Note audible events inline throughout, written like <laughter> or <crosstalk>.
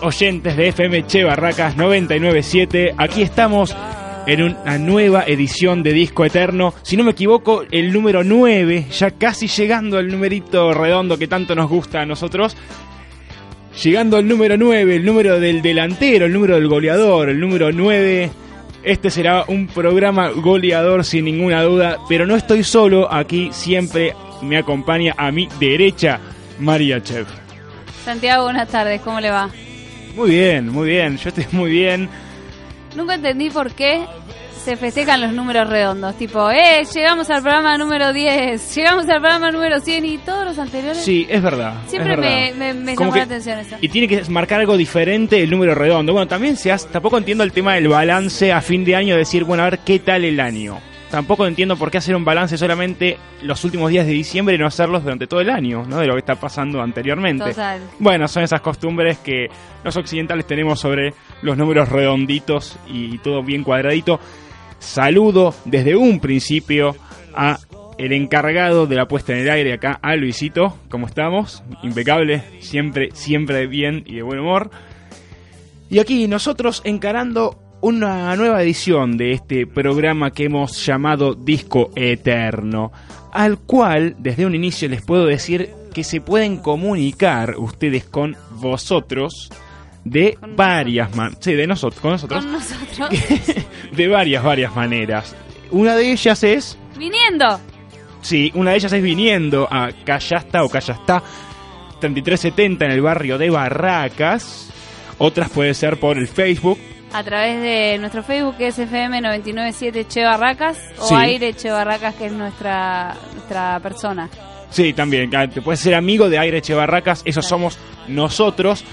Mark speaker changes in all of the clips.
Speaker 1: oyentes de FM Che Barracas 997. Aquí estamos en una nueva edición de Disco Eterno. Si no me equivoco, el número 9, ya casi llegando al numerito redondo que tanto nos gusta a nosotros. Llegando al número 9, el número del delantero, el número del goleador, el número 9. Este será un programa goleador sin ninguna duda, pero no estoy solo, aquí siempre me acompaña a mi derecha María Chef.
Speaker 2: Santiago, buenas tardes, ¿cómo le va?
Speaker 1: Muy bien, muy bien, yo estoy muy bien.
Speaker 2: Nunca entendí por qué se festejan los números redondos. Tipo, eh, llegamos al programa número 10, <laughs> llegamos al programa número 100 y todos los anteriores.
Speaker 1: Sí, es verdad.
Speaker 2: Siempre
Speaker 1: es verdad.
Speaker 2: me, me, llamó
Speaker 1: que-
Speaker 2: la atención eso.
Speaker 1: Y tiene que marcar algo diferente el número redondo. Bueno, también se hace, tampoco entiendo el tema del balance a fin de año, decir, bueno, a ver qué tal el año. Tampoco entiendo por qué hacer un balance solamente los últimos días de diciembre y no hacerlos durante todo el año, ¿no? De lo que está pasando anteriormente.
Speaker 2: Total.
Speaker 1: Bueno, son esas costumbres que los occidentales tenemos sobre los números redonditos y todo bien cuadradito. Saludo desde un principio a el encargado de la puesta en el aire acá, a Luisito. ¿Cómo estamos? Impecable, siempre, siempre bien y de buen humor. Y aquí nosotros encarando una nueva edición de este programa que hemos llamado Disco Eterno, al cual desde un inicio les puedo decir que se pueden comunicar ustedes con vosotros de
Speaker 2: Con
Speaker 1: varias maneras. Sí, de nosotros, con nosotros.
Speaker 2: Con nosotros. <laughs>
Speaker 1: de varias, varias maneras. Una de ellas es,
Speaker 2: Viniendo.
Speaker 1: sí, una de ellas es viniendo a Callasta o Callastá 3370 en el barrio de Barracas. Otras puede ser por el Facebook.
Speaker 2: A través de nuestro Facebook que es FM997 Che Barracas o
Speaker 1: Sí.
Speaker 2: Aire Che Barracas que es nuestra, nuestra persona.
Speaker 1: Sí, también. Te puedes ser amigo de Aire Che Barracas.
Speaker 2: Claro.
Speaker 1: somos nosotros.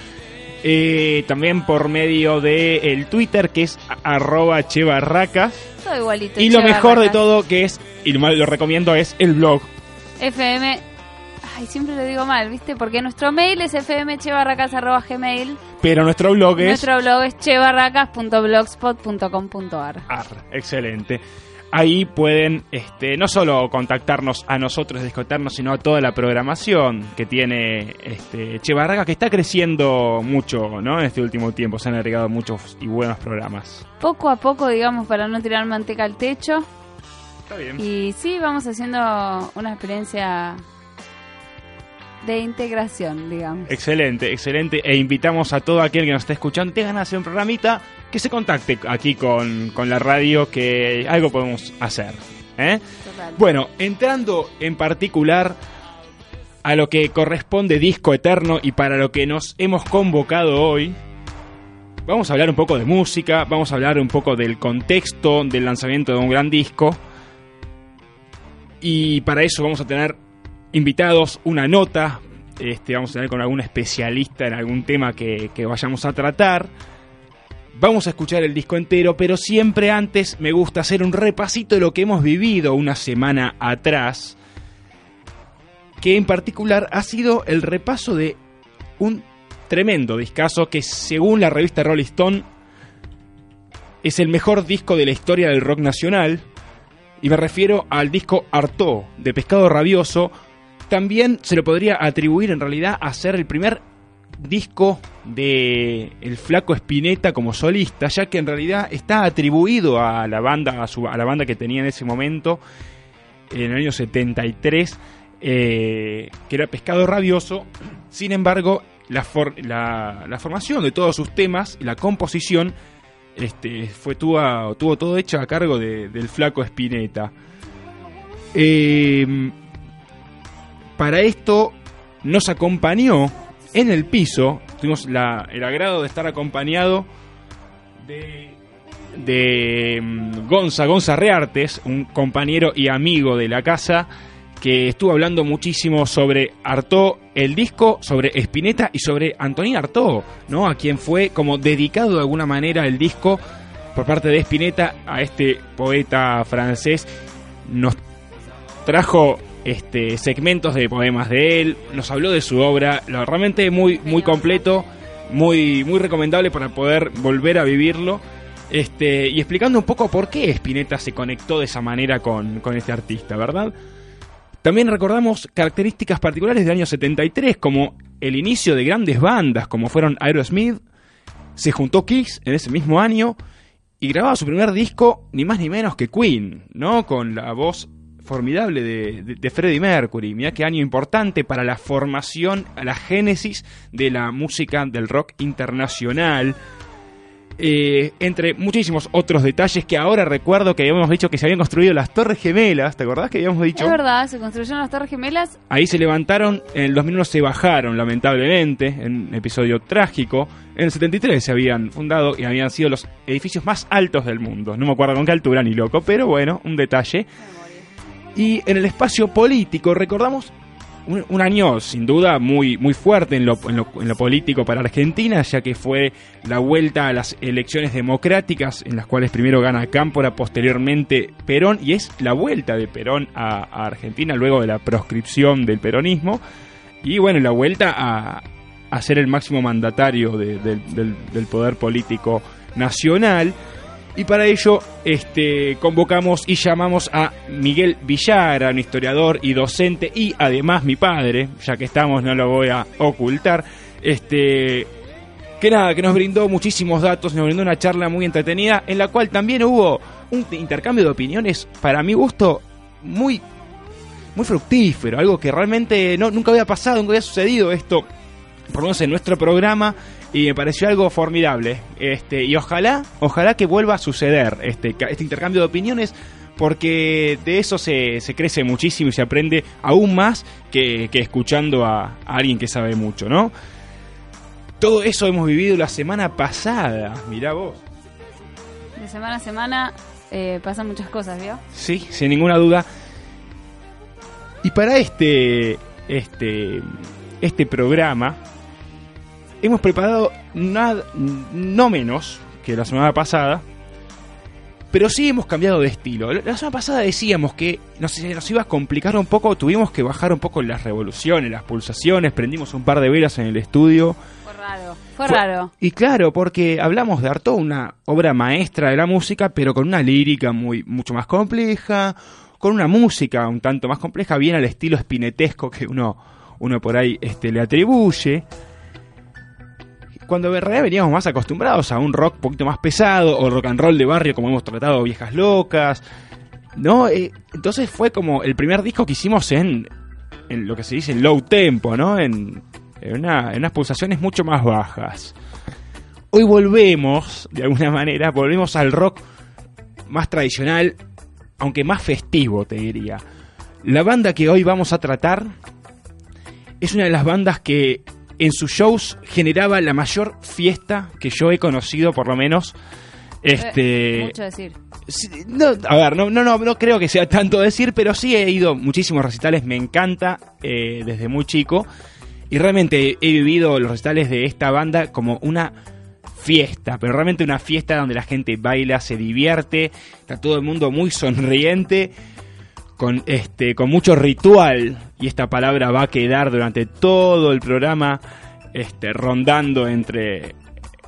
Speaker 1: Eh, también por medio de el Twitter que es arroba Che Barracas.
Speaker 2: Todo igualito.
Speaker 1: Y
Speaker 2: Che
Speaker 1: lo mejor de todo que es, y lo, lo recomiendo, es el blog.
Speaker 2: FM. Ay, siempre lo digo mal, ¿viste? Porque nuestro mail es fmchebarracas.gmail.
Speaker 1: Pero nuestro blog es...
Speaker 2: Nuestro blog es chebarracas.blogspot.com.ar.
Speaker 1: Ar, excelente. Ahí pueden este, no solo contactarnos a nosotros, discotarnos, sino a toda la programación que tiene este, Che Barraca, que está creciendo mucho ¿no? en este último tiempo. Se han agregado muchos y buenos programas.
Speaker 2: Poco a poco, digamos, para no tirar manteca al techo.
Speaker 1: Está bien.
Speaker 2: Y sí, vamos haciendo una experiencia de integración, digamos.
Speaker 1: Excelente, excelente. E invitamos a todo aquel que nos esté escuchando, tenga ganas de hacer un programita, que se contacte aquí con, con la radio, que algo podemos hacer. ¿eh?
Speaker 2: Total.
Speaker 1: Bueno, entrando en particular a lo que corresponde Disco Eterno y para lo que nos hemos convocado hoy, vamos a hablar un poco de música, vamos a hablar un poco del contexto del lanzamiento de un gran disco. Y para eso vamos a tener invitados, una nota, este, vamos a tener con algún especialista en algún tema que, que vayamos a tratar. Vamos a escuchar el disco entero, pero siempre antes me gusta hacer un repasito de lo que hemos vivido una semana atrás, que en particular ha sido el repaso de un tremendo discazo que según la revista Rolling Stone es el mejor disco de la historia del rock nacional, y me refiero al disco Artó de Pescado Rabioso, también se lo podría atribuir en realidad a ser el primer disco de el flaco Spinetta como solista, ya que en realidad está atribuido a la banda a, su- a la banda que tenía en ese momento en el año 73 eh, que era Pescado Rabioso. Sin embargo, la, for- la, la formación de todos sus temas y la composición este, fue tuvo, tuvo todo hecho a cargo de- del flaco Spinetta. Eh, para esto nos acompañó en el piso, tuvimos el agrado de estar acompañado de, de mm, Gonza, Gonza Reartes, un compañero y amigo de la casa, que estuvo hablando muchísimo sobre Artaud, el disco, sobre Spinetta y sobre Antonín Artaud, ¿no? A quien fue como dedicado de alguna manera el disco por parte de Spinetta a este poeta francés. Nos trajo este segmentos de poemas de él, nos habló de su obra, lo realmente muy muy completo, muy muy recomendable para poder volver a vivirlo. Este, y explicando un poco por qué Spinetta se conectó de esa manera con, con este artista, ¿verdad? También recordamos características particulares del año 73, como el inicio de grandes bandas, como fueron Aerosmith, se juntó Kiss en ese mismo año y grababa su primer disco, ni más ni menos que Queen, ¿no? Con la voz formidable de, Freddie Mercury. Mira qué año importante para la formación, la génesis de la música del rock internacional. Eh, entre muchísimos otros detalles que ahora recuerdo que habíamos dicho que se habían construido las Torres Gemelas, ¿te acordás que habíamos dicho?
Speaker 2: Es verdad, se construyeron las Torres Gemelas.
Speaker 1: Ahí se levantaron, en el 2001 se bajaron, lamentablemente, en un episodio trágico. En el 73 se habían fundado y habían sido los edificios más altos del mundo. No me acuerdo con qué altura ni loco, pero bueno, un detalle. Y en el espacio político recordamos un, año sin duda muy, muy fuerte en lo, en, lo, político para Argentina, ya que fue la vuelta a las elecciones democráticas en las cuales primero gana Cámpora, posteriormente Perón, y es la vuelta de Perón a, Argentina luego de la proscripción del peronismo, y bueno, la vuelta a, a ser el máximo mandatario del, del poder político nacional. Y para ello este, convocamos y llamamos a Miguel Villara, un historiador y docente, y además mi padre, ya que estamos, no lo voy a ocultar, este, que nada, que nos brindó muchísimos datos, nos brindó una charla muy entretenida, en la cual también hubo un intercambio de opiniones, para mi gusto, muy, muy fructífero, algo que realmente no, nunca había pasado, nunca había sucedido esto, por lo menos en nuestro programa, y me pareció algo formidable. Este, y ojalá, ojalá que vuelva a suceder este, este intercambio de opiniones porque de eso se, se, crece muchísimo y se aprende aún más que, escuchando a, alguien que sabe mucho, ¿no? Todo eso hemos vivido la semana pasada, mirá vos.
Speaker 2: De semana a semana eh, pasan muchas cosas, ¿vio?
Speaker 1: Sí, sin ninguna duda. Y para este, este, este programa, hemos preparado nada, no menos que la semana pasada, pero sí hemos cambiado de estilo. La semana pasada decíamos que nos, nos iba a complicar un poco, tuvimos que bajar un poco las revoluciones, las pulsaciones, prendimos un par de velas en el estudio.
Speaker 2: Fue raro, fue, raro.
Speaker 1: Y claro, porque hablamos de Artaud, una obra maestra de la música, pero con una lírica muy mucho más compleja, con una música un tanto más compleja, bien al estilo espinetesco que uno, uno por ahí este, le atribuye cuando en realidad veníamos más acostumbrados a un rock un poquito más pesado o rock and roll de barrio como hemos tratado Viejas Locas, ¿no? Eh, entonces fue como el primer disco que hicimos en, en lo que se dice en low tempo, ¿no? En, en, una, en unas pulsaciones mucho más bajas. Hoy volvemos, de alguna manera, volvemos al rock más tradicional, aunque más festivo, te diría. La banda que hoy vamos a tratar es una de las bandas que en sus shows generaba la mayor fiesta que yo he conocido, por lo menos. Este,
Speaker 2: eh, mucho decir.
Speaker 1: a ver, no, no, no, creo que sea tanto decir, pero sí he ido muchísimos recitales, me encanta eh, desde muy chico. Y realmente he vivido los recitales de esta banda como una fiesta, pero realmente una fiesta donde la gente baila, se divierte, está todo el mundo muy sonriente con este con mucho ritual y esta palabra va a quedar durante todo el programa este rondando entre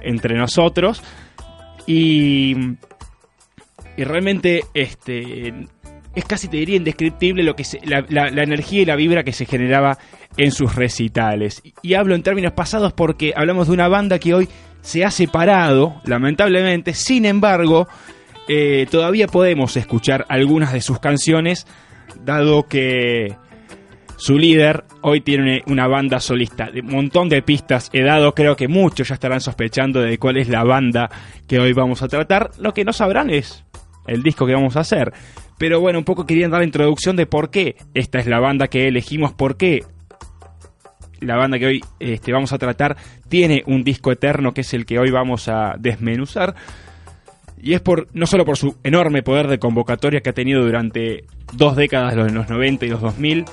Speaker 1: entre nosotros. Y y realmente este es casi te diría indescriptible lo que la, energía y la vibra que se generaba en sus recitales. Y hablo en términos pasados porque hablamos de una banda que hoy se ha separado lamentablemente. Sin embargo eh, todavía podemos escuchar algunas de sus canciones, dado que su líder hoy tiene una banda solista. De un montón de pistas he dado, creo que muchos ya estarán sospechando de cuál es la banda que hoy vamos a tratar. Lo que no sabrán es el disco que vamos a hacer. Pero bueno, un poco querían dar la introducción de por qué esta es la banda que elegimos, por qué la banda que hoy este, vamos a tratar tiene un disco eterno que es el que hoy vamos a desmenuzar. Y es por no solo por su enorme poder de convocatoria que ha tenido durante dos décadas, los, los 90 y los 2000,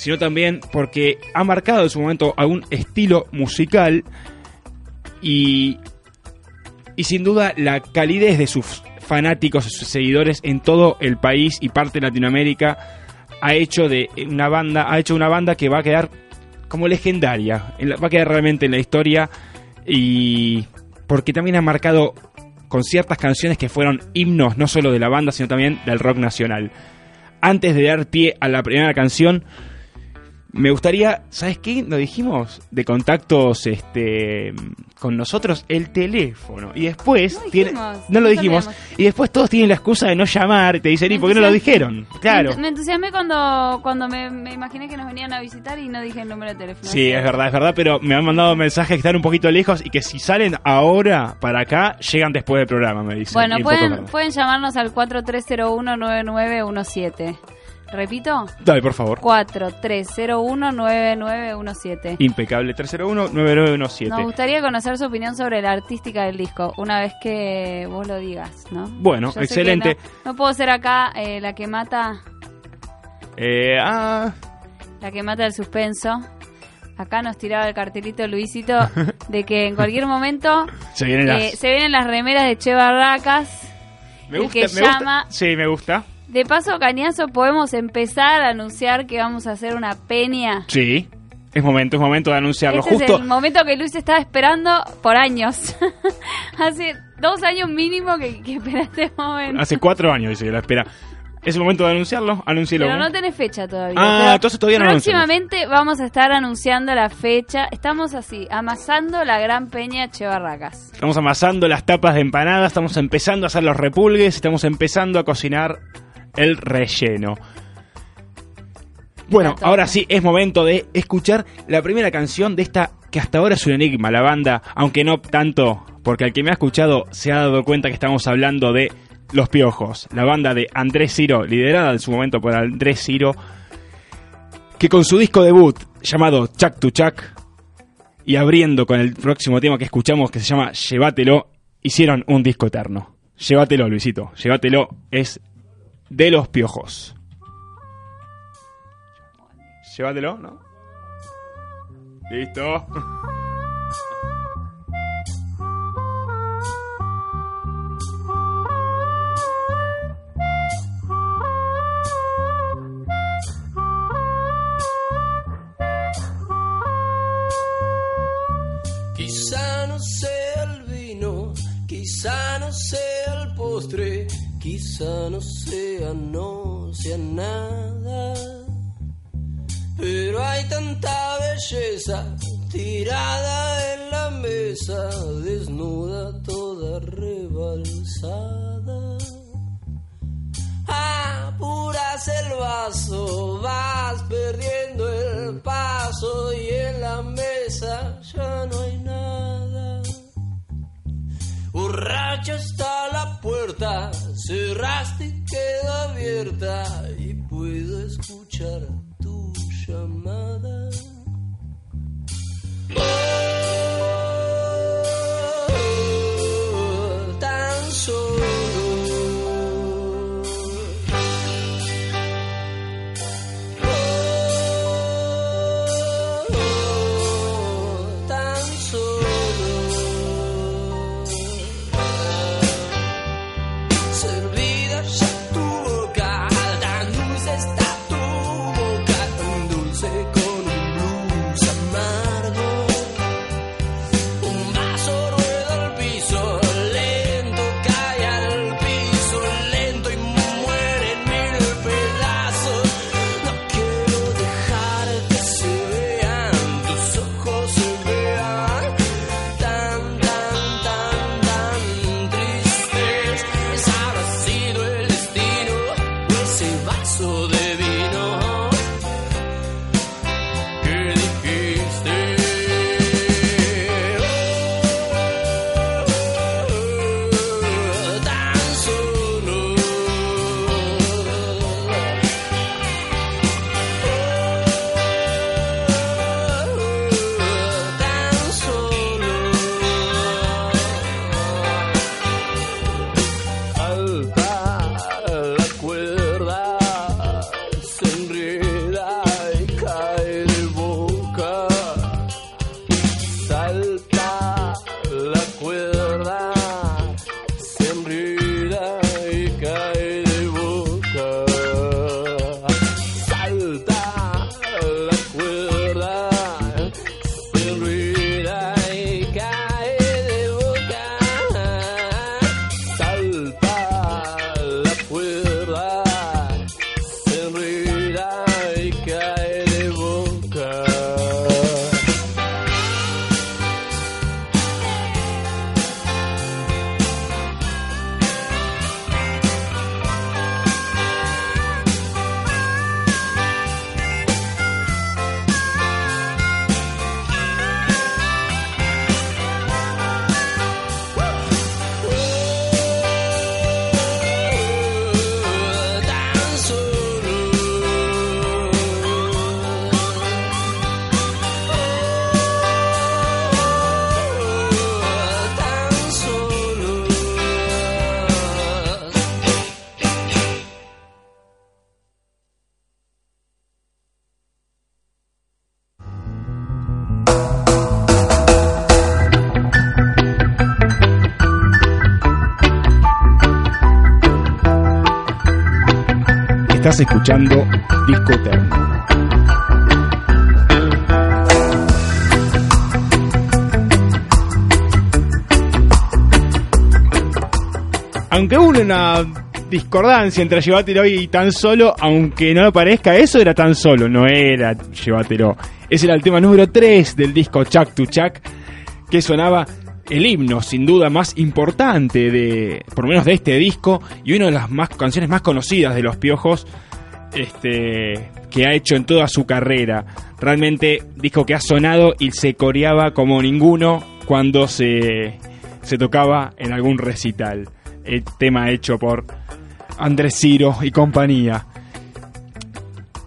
Speaker 1: sino también porque ha marcado en su momento algún estilo musical y, y sin duda la calidez de sus fanáticos sus seguidores en todo el país y parte de Latinoamérica ha hecho de una banda, ha hecho una banda que va a quedar como legendaria, va a quedar realmente en la historia y porque también ha marcado con ciertas canciones que fueron himnos no solo de la banda, sino también del rock nacional. antes de dar pie a la primera canción, me gustaría, ¿sabes qué? Nos dijimos de contactos este con nosotros el teléfono y después
Speaker 2: No
Speaker 1: tiene- no lo dijimos y después todos tienen la excusa de no llamar y te dicen, ¿y por qué no lo dijeron? Claro.
Speaker 2: Me, entusiasmé cuando, cuando me, me imaginé que nos venían a visitar y no dije el número de teléfono.
Speaker 1: Sí, es verdad, es verdad, pero me han mandado mensajes que están un poquito lejos y que si salen ahora para acá, llegan después del programa, me dicen.
Speaker 2: Bueno, pueden, pueden llamarnos al 4301-9917. Repito,
Speaker 1: Dale, por favor.
Speaker 2: 4301-9917.
Speaker 1: Impecable, 301-9917.
Speaker 2: Nos gustaría conocer su opinión sobre la artística del disco, una vez que vos lo digas, ¿no?
Speaker 1: Bueno,
Speaker 2: Yo
Speaker 1: excelente.
Speaker 2: No, no puedo ser acá eh, la que mata,
Speaker 1: Eh, ah,
Speaker 2: la que mata el suspenso. Acá nos tiraba el cartelito Luisito <laughs> de que en cualquier momento
Speaker 1: se vienen
Speaker 2: eh,
Speaker 1: las...
Speaker 2: se vienen las remeras de Che Barracas.
Speaker 1: Me
Speaker 2: el
Speaker 1: gusta,
Speaker 2: que
Speaker 1: me gusta.
Speaker 2: llama-
Speaker 1: Sí, me gusta.
Speaker 2: De paso, Cañazo, podemos empezar a anunciar que vamos a hacer una peña.
Speaker 1: Sí. Es momento, es momento de anunciarlo.
Speaker 2: Este
Speaker 1: Justo.
Speaker 2: es el momento que Luis estaba esperando por años. <laughs> Hace dos años mínimo que, que espera este momento.
Speaker 1: Hace cuatro años dice que la espera. Es el momento de anunciarlo. Anúncielo.
Speaker 2: Pero no tenés fecha todavía.
Speaker 1: Ah, entonces todavía no anunciamos.
Speaker 2: Próximamente vamos a estar anunciando la fecha. Estamos así, amasando la gran peña Che Barracas.
Speaker 1: Estamos amasando las tapas de empanada, estamos empezando a hacer los repulgues, estamos empezando a cocinar el relleno. Bueno, ahora sí es momento de escuchar la primera canción de esta que hasta ahora es un enigma, la banda, aunque no tanto, porque al que me ha escuchado se ha dado cuenta que estamos hablando de Los Piojos, la banda de Andrés Ciro, liderada en su momento por Andrés Ciro, que con su disco debut llamado Chuck to Chuck y abriendo con el próximo tema que escuchamos que se llama Llévatelo, hicieron un disco eterno. Llévatelo, Luisito, llévatelo es de los piojos. Llévatelo, ¿no? Listo.
Speaker 3: Quizá no sea, no sea nada. Pero hay tanta belleza tirada en la mesa, desnuda, toda rebalsada. Apuras el vaso, vas perdiendo el paso y en la mesa ya no hay nada. Borracha está la puerta, cerraste y quedó abierta y puedo escuchar
Speaker 1: Escuchando Disco Eterno. Aunque hubo una discordancia entre Llévatelo y Tan Solo, aunque no lo parezca, eso era Tan Solo, no era Llévatelo. Ese era el tema número 3 del disco Chuck to Chuck, que sonaba el himno, sin duda, más importante de, por lo menos de este disco, y una de las más, canciones más conocidas de Los Piojos, este, que ha hecho en toda su carrera. Realmente, disco que ha sonado y se coreaba como ninguno cuando se, se tocaba en algún recital el tema hecho por Andrés Ciro y compañía.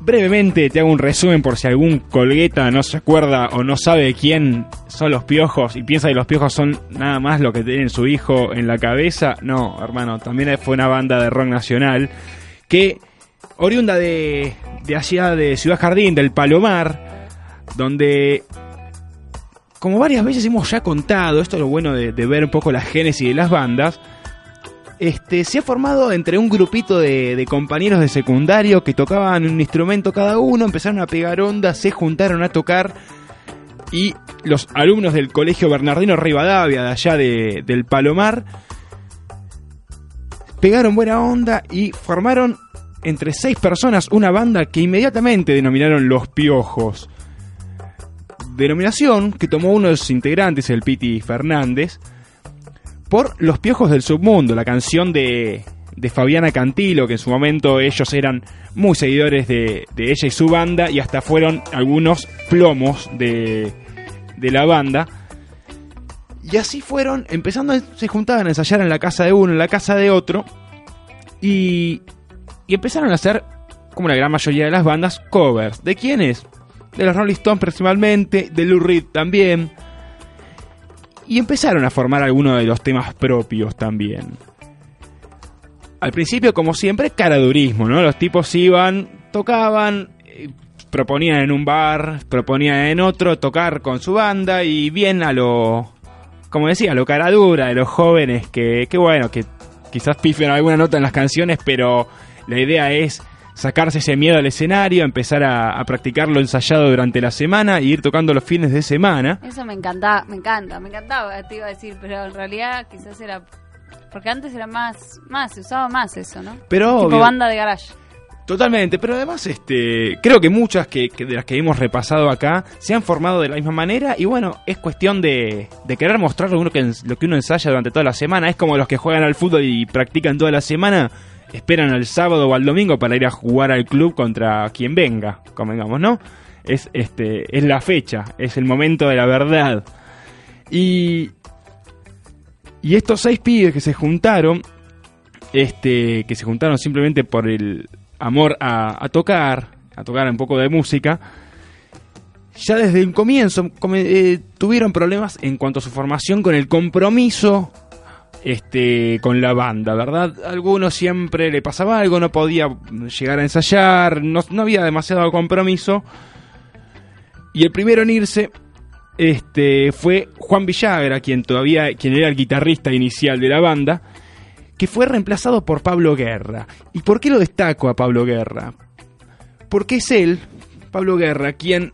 Speaker 1: Brevemente te hago un resumen por si algún colgueta no se acuerda o no sabe quién son los piojos y piensa que los piojos son nada más lo que tienen su hijo en la cabeza. No, hermano, también fue una banda de rock nacional que, oriunda de, de allá de Ciudad Jardín, del Palomar, donde como varias veces hemos ya contado, esto es lo bueno de, de ver un poco la génesis de las bandas, este, se ha formado entre un grupito de, compañeros de secundario que tocaban un instrumento cada uno, empezaron a pegar onda, se juntaron a tocar y los alumnos del Colegio Bernardino Rivadavia de allá del Palomar pegaron buena onda y formaron entre seis personas una banda que inmediatamente denominaron Los Piojos. Denominación que tomó uno de sus integrantes, el Piti Fernández, por Los Piojos del Submundo, la canción de, de Fabiana Cantilo, que en su momento ellos eran muy seguidores de, de ella y su banda, y hasta fueron algunos plomos de, de la banda. Y así fueron, empezando, se juntaban a ensayar en la casa de uno, en la casa de otro, y, y empezaron a hacer, como la gran mayoría de las bandas, covers. ¿De quiénes? De los Rolling Stones principalmente, de Lou Reed también, y empezaron a formar algunos de los temas propios también. Al principio, como siempre, caradurismo, ¿no? Los tipos iban, tocaban, eh, proponían en un bar, proponían en otro tocar con su banda y bien a lo, como decía, a lo caradura de los jóvenes que, que bueno, que quizás pifen alguna nota en las canciones, pero la idea es sacarse ese miedo al escenario, empezar a, practicarlo ensayado durante la semana y ir tocando los fines de semana.
Speaker 2: Eso me encanta, me encanta, me encantaba, te iba a decir, pero en realidad quizás era porque antes era más, más, se usaba más eso, ¿no?
Speaker 1: Pero
Speaker 2: tipo banda de garage.
Speaker 1: Totalmente, pero además este creo que muchas que, de las que hemos repasado acá se han formado de la misma manera y bueno, es cuestión de, de querer mostrar lo, que, lo que uno ensaya durante toda la semana. Es como los que juegan al fútbol y practican toda la semana esperan al sábado o al domingo para ir a jugar al club contra quien venga, convengamos, ¿no? Es, este, es la fecha, es el momento de la verdad. Y, y estos seis pibes que se juntaron, este, que se juntaron simplemente por el amor a, tocar, a tocar un poco de música, ya desde el comienzo eh, tuvieron problemas en cuanto a su formación con el compromiso este, con la banda, ¿verdad? A algunos siempre le pasaba algo, no podía llegar a ensayar, no, había demasiado compromiso. Y el primero en irse este, fue Juan Villagra, quien todavía quien era el guitarrista inicial de la banda, que fue reemplazado por Pablo Guerra. ¿Y por qué lo destaco a Pablo Guerra? Porque es él, Pablo Guerra, quien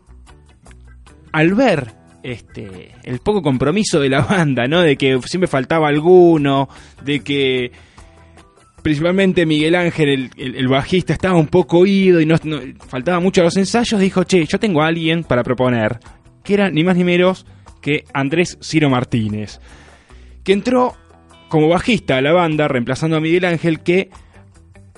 Speaker 1: al ver este, el poco compromiso de la <laughs> banda, ¿no? De que siempre faltaba alguno, de que principalmente Miguel Ángel, el, bajista, estaba un poco oído y no, faltaba mucho a los ensayos, dijo, che, yo tengo a alguien para proponer, que era ni más ni menos que Andrés Ciro Martínez, que entró como bajista a la banda, reemplazando a Miguel Ángel, que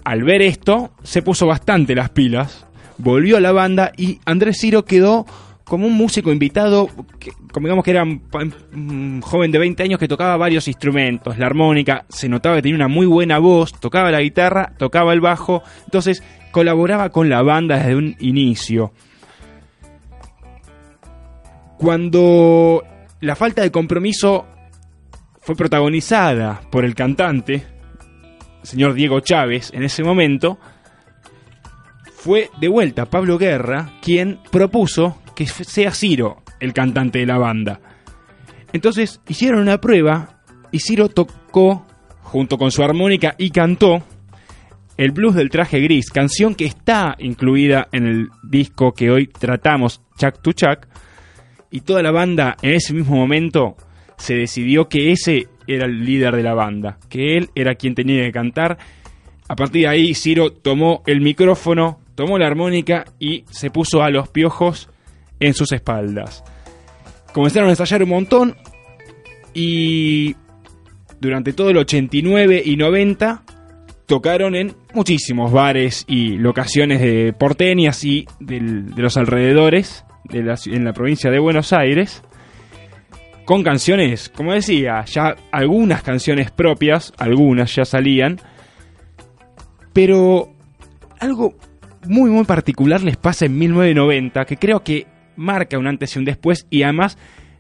Speaker 1: al ver esto se puso bastante las pilas, volvió a la banda y Andrés Ciro quedó como un músico invitado, que, como digamos que era un, joven de 20 años que tocaba varios instrumentos, la armónica, se notaba que tenía una muy buena voz, tocaba la guitarra, tocaba el bajo, entonces colaboraba con la banda desde un inicio. Cuando la falta de compromiso fue protagonizada por el cantante, señor Diego Chávez, en ese momento, fue de vuelta Pablo Guerra quien propuso que sea Ciro el cantante de la banda. Entonces hicieron una prueba y Ciro tocó junto con su armónica y cantó El blues del traje gris, canción que está incluida en el disco que hoy tratamos, Chuck to Chuck, y toda la banda en ese mismo momento se decidió que ese era el líder de la banda, que él era quien tenía que cantar. A partir de ahí, Ciro tomó el micrófono, tomó la armónica y se puso a los piojos en sus espaldas. Comenzaron a ensayar un montón y durante todo el 89 y 90 tocaron en muchísimos bares y locaciones de porteñas y de los alrededores en la provincia de Buenos Aires con canciones, como decía, ya algunas canciones propias, algunas ya salían, pero algo muy muy particular les pasa en 1990 que creo que marca un antes y un después y además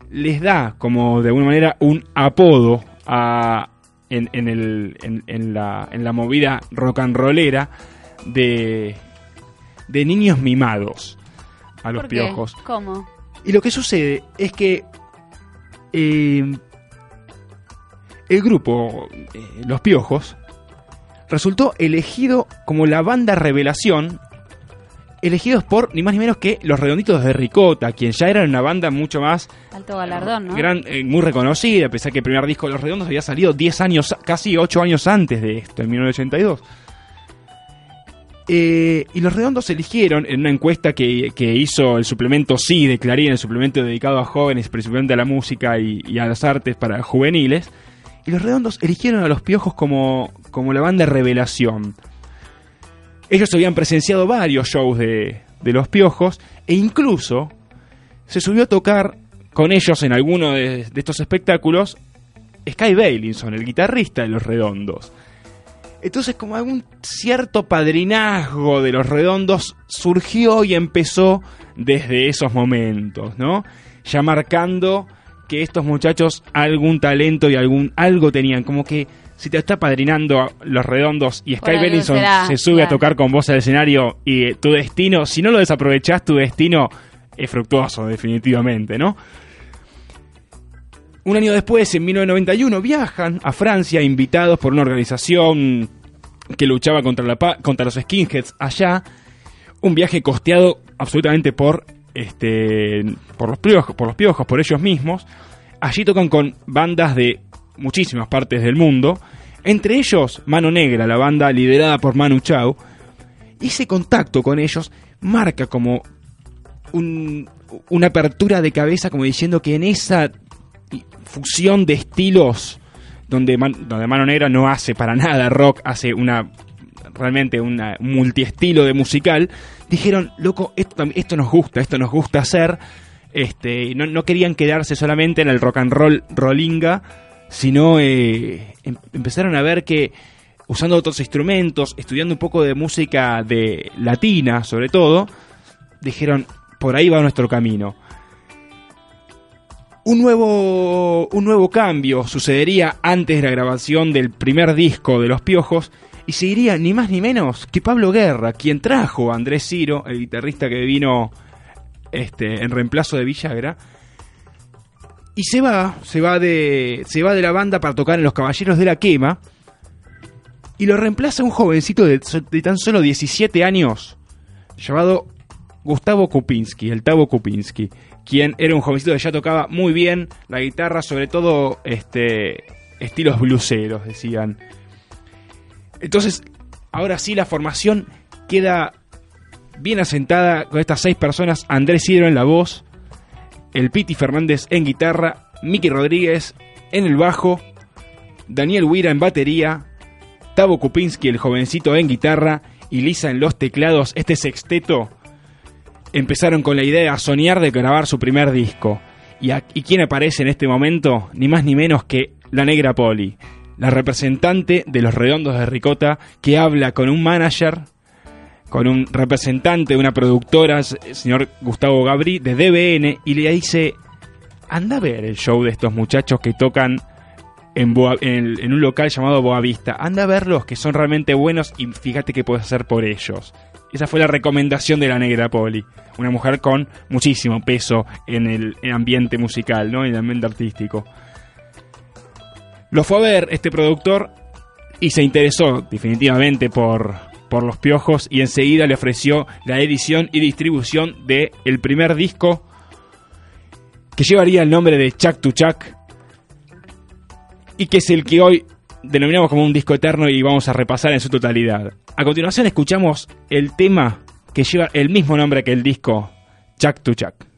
Speaker 1: les da como de alguna manera un apodo a, en, en el- en- en la, en la movida rock and rollera de, de niños mimados a los
Speaker 2: ¿Por qué?
Speaker 1: piojos.
Speaker 2: ¿Cómo?
Speaker 1: Y lo que sucede es que eh, el grupo eh, Los Piojos resultó elegido como la banda revelación, elegidos por ni más ni menos que los Redonditos de Ricota, quien ya eran una banda mucho más
Speaker 2: Alto galardón, ¿no?
Speaker 1: gran, eh, muy reconocida, a pesar que el primer disco de Los Redondos había salido 10 años, casi 8 años antes de esto, en 1982. Eh, y los redondos eligieron en una encuesta que, que hizo el suplemento Sí de Clarín, el suplemento dedicado a jóvenes, principalmente a la música y, y a las artes para juveniles. Y los redondos eligieron a los piojos como, como la banda revelación. Ellos habían presenciado varios shows de, de los piojos e incluso se subió a tocar con ellos en alguno de, estos espectáculos Sky Bailinson, el guitarrista de los redondos. Entonces, como algún cierto padrinazgo de los redondos surgió y empezó desde esos momentos, ¿no? Ya marcando que estos muchachos algún talento y algún algo tenían, como que si te está padrinando los redondos y Sky Bellinson
Speaker 2: será,
Speaker 1: se sube a tocar con vos al escenario y eh, tu destino, si no lo desaprovechás, tu destino es fructuoso, definitivamente, ¿no? Un año después, en 1991, viajan a Francia invitados por una organización que luchaba contra, la contra los skinheads allá. Un viaje costeado absolutamente por, este, por, los piojos, por los piojos, por ellos mismos. Allí tocan con bandas de muchísimas partes del mundo. Entre ellos, Mano Negra, la banda liderada por Manu Chao. Ese contacto con ellos marca como un- una apertura de cabeza, como diciendo que en esa fusión de estilos donde, donde Mano Negra no hace para nada rock, hace una realmente un multiestilo de musical, dijeron, loco, esto, esto nos gusta, esto nos gusta hacer, este, no, no querían quedarse solamente en el rock and roll rollinga, sino eh, em- empezaron a ver que usando otros instrumentos, estudiando un poco de música de latina sobre todo, dijeron, por ahí va nuestro camino un nuevo, un nuevo cambio sucedería antes de la grabación del primer disco de Los Piojos y seguiría ni más ni menos que Pablo Guerra, quien trajo a Andrés Ciro, el guitarrista que vino este, en reemplazo de Villagra. Y se va, se va de, se va de la banda para tocar en Los Caballeros de la Quema. Y lo reemplaza un jovencito de, tan solo 17 años, llamado Gustavo Kupinski, el Tavo Kupinski, quien era un jovencito que ya tocaba muy bien la guitarra, sobre todo este estilos bluseros, decían. Entonces, ahora sí la formación queda bien asentada con estas seis personas, Andrés Hidro en la voz, el Piti Fernández en guitarra, Miki Rodríguez en el bajo, Daniel Huira en batería, Tavo Kupinski el jovencito en guitarra y Lisa en los teclados, este sexteto empezaron con la idea a soñar de grabar su primer disco. ¿Y, ¿Y quién aparece en este momento? Ni más ni menos que la Negra Poli, la representante de los Redondos de Ricota, que habla con un manager, con un representante de una productora, el señor Gustavo Gabri, de DBN, y le dice, anda a ver el show de estos muchachos que tocan en, un local llamado Boavista. Anda a verlos, que son realmente buenos, y fíjate qué puedes hacer por ellos. Esa fue la recomendación de la Negra Poli. Una mujer con muchísimo peso en el en ambiente musical, ¿no? En el ambiente artístico. Lo fue a ver este productor,
Speaker 3: y se interesó definitivamente por, por los piojos y enseguida le ofreció la edición y distribución de el primer disco que llevaría el nombre de Chuck to Chuck y que es el que hoy denominamos como un disco eterno y vamos a repasar en su totalidad. A continuación escuchamos el tema que lleva el mismo nombre que el disco Chuck to Chuck.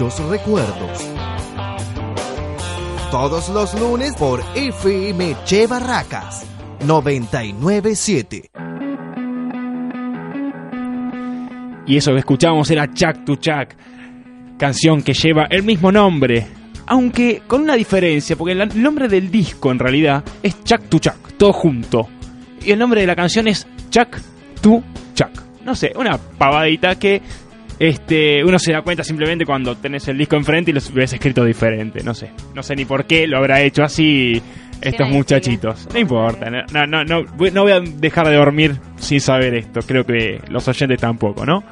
Speaker 4: Recuerdos. Todos los lunes por FM Che Barracas 997.
Speaker 3: Y eso que escuchábamos era Chuck to Chuck, canción que lleva el mismo nombre, aunque con una diferencia, porque el nombre del disco en realidad es Chuck to Chuck, todo junto. Y el nombre de la canción es Chuck to Chuck. No sé, una pavadita que este, uno se da cuenta simplemente cuando tenés el disco enfrente y lo ves escrito diferente. No sé, no sé ni por qué lo habrá hecho así estos muchachitos. No importa, no, no, no, voy- no voy a dejar de dormir sin saber esto. Creo que los oyentes tampoco, ¿no?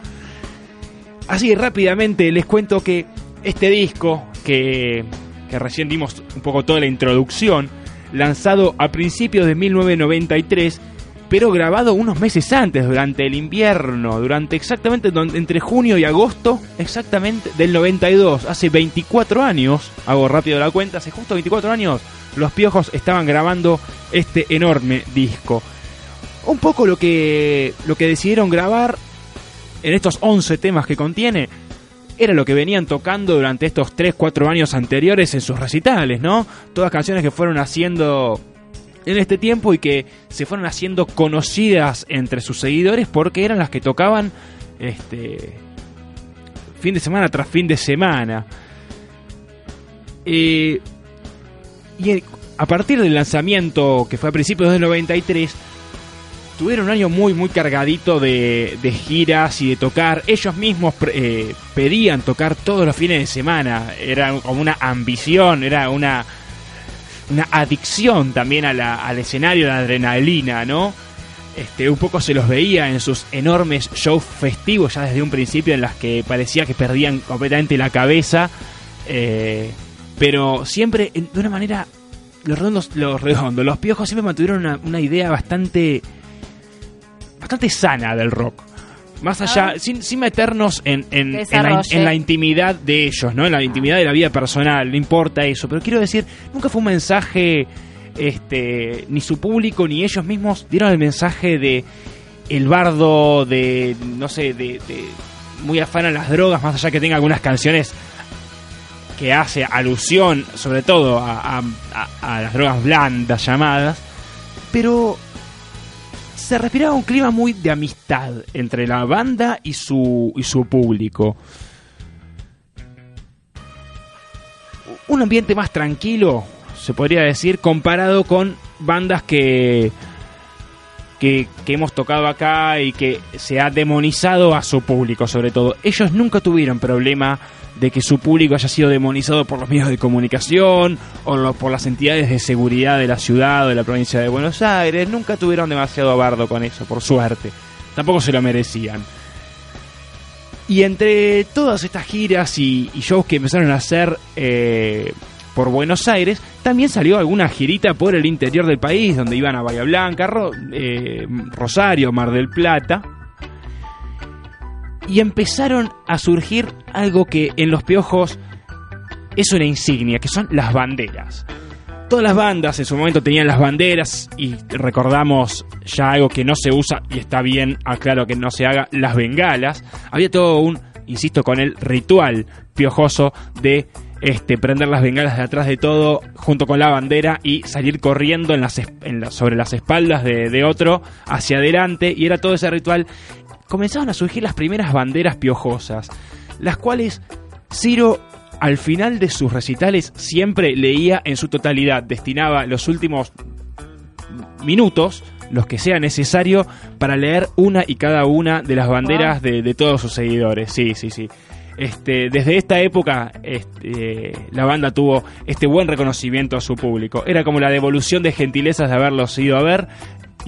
Speaker 3: Así rápidamente les cuento que este disco, que, que recién dimos un poco toda la introducción, lanzado a principios de 1993,
Speaker 1: pero grabado unos meses antes, durante el invierno, durante exactamente entre junio y agosto, exactamente del 92, hace 24 años, hago rápido la cuenta, hace justo 24 años, los piojos estaban grabando este enorme disco. Un poco lo que, lo que decidieron grabar en estos 11 temas que contiene era lo que venían tocando durante estos 3-4 años anteriores en sus recitales, ¿no? Todas canciones que fueron haciendo en este tiempo y que se fueron haciendo conocidas entre sus seguidores porque eran las que tocaban este fin de semana tras fin de semana. Eh, y a partir del lanzamiento, que fue a principios del 93, tuvieron un año muy, muy cargadito de, de giras y de tocar. Ellos mismos eh, pedían tocar todos los fines de semana. Era como una ambición, era una, una adicción también a la- al escenario, la adrenalina, ¿no? Este, un poco se los veía en sus enormes shows festivos ya desde un principio en las que parecía que perdían completamente la cabeza. eh, pero siempre de una manera los redondos, los redondos, los piojos siempre mantuvieron una, una idea bastante bastante sana del rock. Más allá,
Speaker 2: Ah.
Speaker 1: sin, sin meternos en, en, en la, en intimidad de ellos, ¿no? En la intimidad de la vida personal, no importa eso. Pero quiero decir, nunca fue un mensaje, este, ni su público ni ellos mismos dieron el mensaje de el bardo, de, no sé, de, de muy afán a las drogas, más allá que tenga algunas canciones que hace alusión sobre todo a, a- a- a las drogas blandas llamadas, pero se respiraba un clima muy de amistad entre la banda y su, y su público. Un ambiente más tranquilo, se podría decir, comparado con bandas que, que, que hemos tocado acá y que se ha demonizado a su público, sobre todo. Ellos nunca tuvieron problema de que su público haya sido demonizado por los medios de comunicación o por las entidades de seguridad de la ciudad o de la provincia de Buenos Aires. Nunca tuvieron demasiado bardo con eso, por suerte. Tampoco se lo merecían. Y entre todas estas giras y, y shows que empezaron a hacer eh, por Buenos Aires, también salió alguna girita por el interior del país, donde iban a Bahía Blanca, Ro- eh, Rosario, Mar del Plata. Y empezaron a surgir algo que en los piojos es una insignia, que son las banderas. Todas las bandas en su momento tenían las banderas y recordamos ya algo que no se usa y está bien, aclaro que no se haga, las bengalas. Había todo un, insisto, con el ritual piojoso de este, prender las bengalas de atrás de todo junto con la bandera y salir corriendo en las, en la- sobre las espaldas de, de otro hacia adelante y era todo ese ritual. Comenzaban a surgir las primeras banderas piojosas, las cuales Ciro al final de sus recitales siempre leía en su totalidad, destinaba los últimos minutos, los que sea necesario, para leer una y cada una de las banderas de, de todos sus seguidores. Sí, sí, sí. Este, desde esta época este, la banda tuvo este buen reconocimiento a su público. Era como la devolución de gentilezas de haberlos ido a ver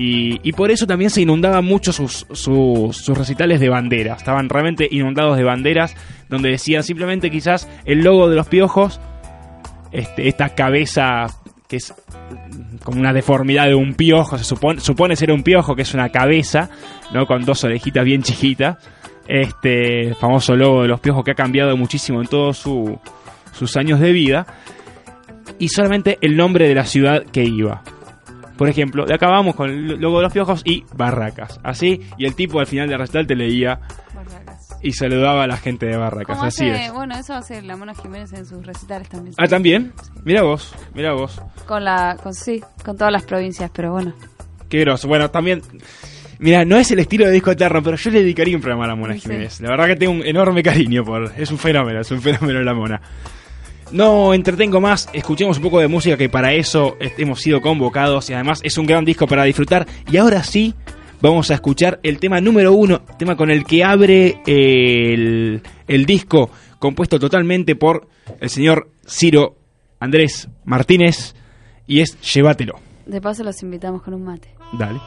Speaker 1: y, por eso también se inundaban mucho sus, sus, sus recitales de banderas. Estaban realmente inundados de banderas donde decían simplemente quizás el logo de los piojos, este, esta cabeza que es como una deformidad de un piojo, se supone, supone ser un piojo que es una cabeza, ¿no? Con dos orejitas bien chiquitas. Este famoso logo de los piojos que ha cambiado muchísimo en todos su- sus años de vida. Y solamente el nombre de la ciudad que iba. Por ejemplo, de acá vamos con el logo de los piojos y Barracas. Así, y el tipo al final del recital te leía y saludaba a la gente de Barracas.
Speaker 2: Como
Speaker 1: Así
Speaker 2: hace-
Speaker 1: es.
Speaker 2: Bueno, eso hace la Mona Jiménez en sus recitales también.
Speaker 1: Ah, también. Mira vos, mira vos.
Speaker 2: Con la, con, sí, con todas las provincias, pero bueno.
Speaker 1: Qué groso. Bueno, también. Mira, no es el estilo de disco eterno, pero yo le dedicaría un programa a la Mona
Speaker 2: Sí.
Speaker 1: Jiménez. La verdad que tengo un enorme cariño por. Es un fenómeno, es un fenómeno la Mona. No entretengo más, escuchemos un poco de música que para eso hemos sido convocados y además es un gran disco para disfrutar. Y ahora sí, vamos a escuchar el tema número uno, tema con el que abre el, el disco, compuesto totalmente por el señor Ciro Andrés Martínez, y es Llévatelo.
Speaker 2: De paso los invitamos con un mate.
Speaker 1: Dale.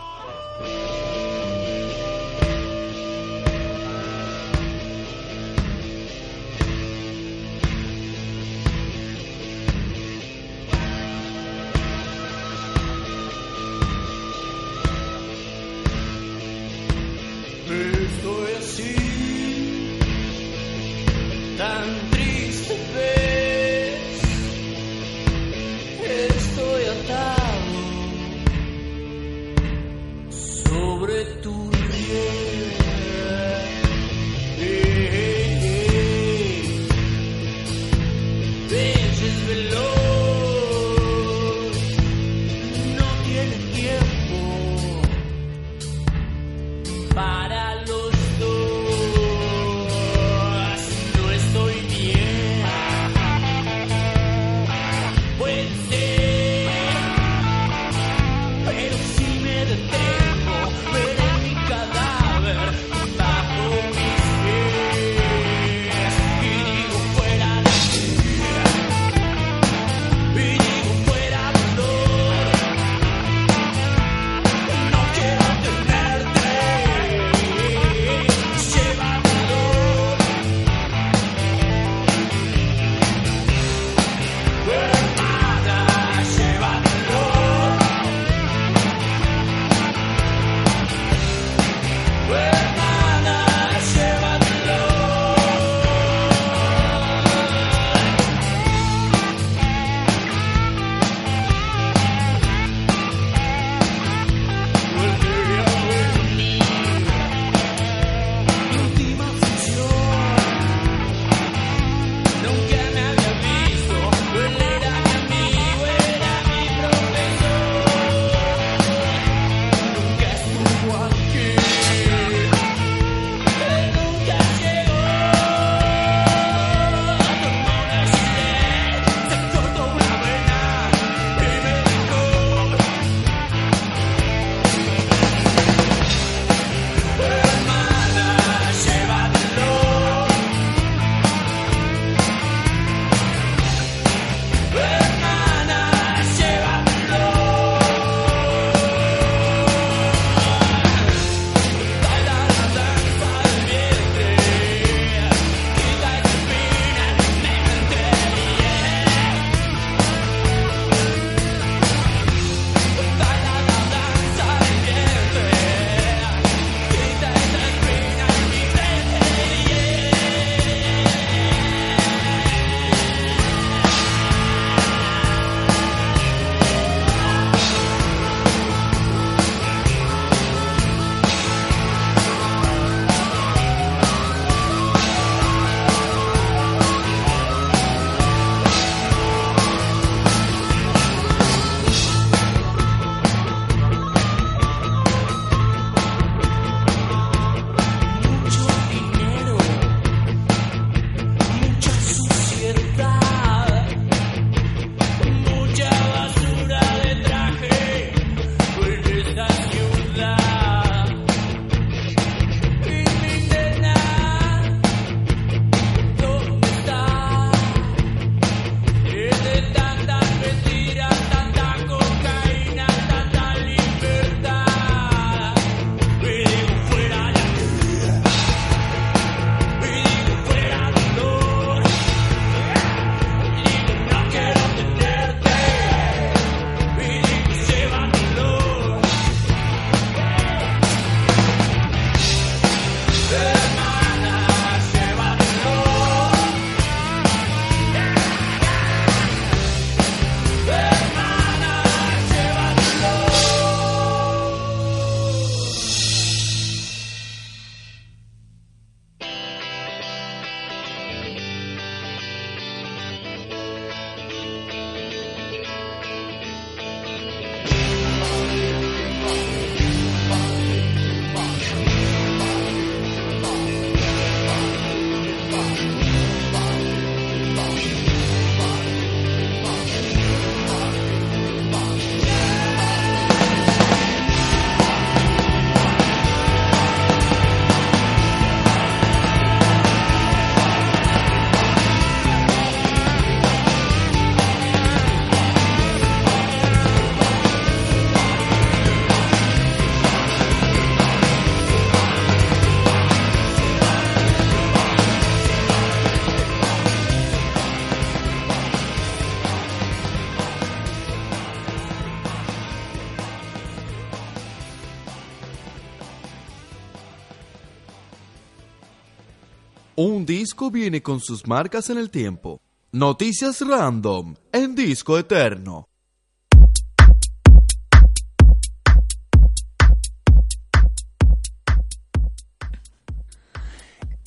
Speaker 4: Disco viene con sus marcas en el tiempo. Noticias random en disco eterno.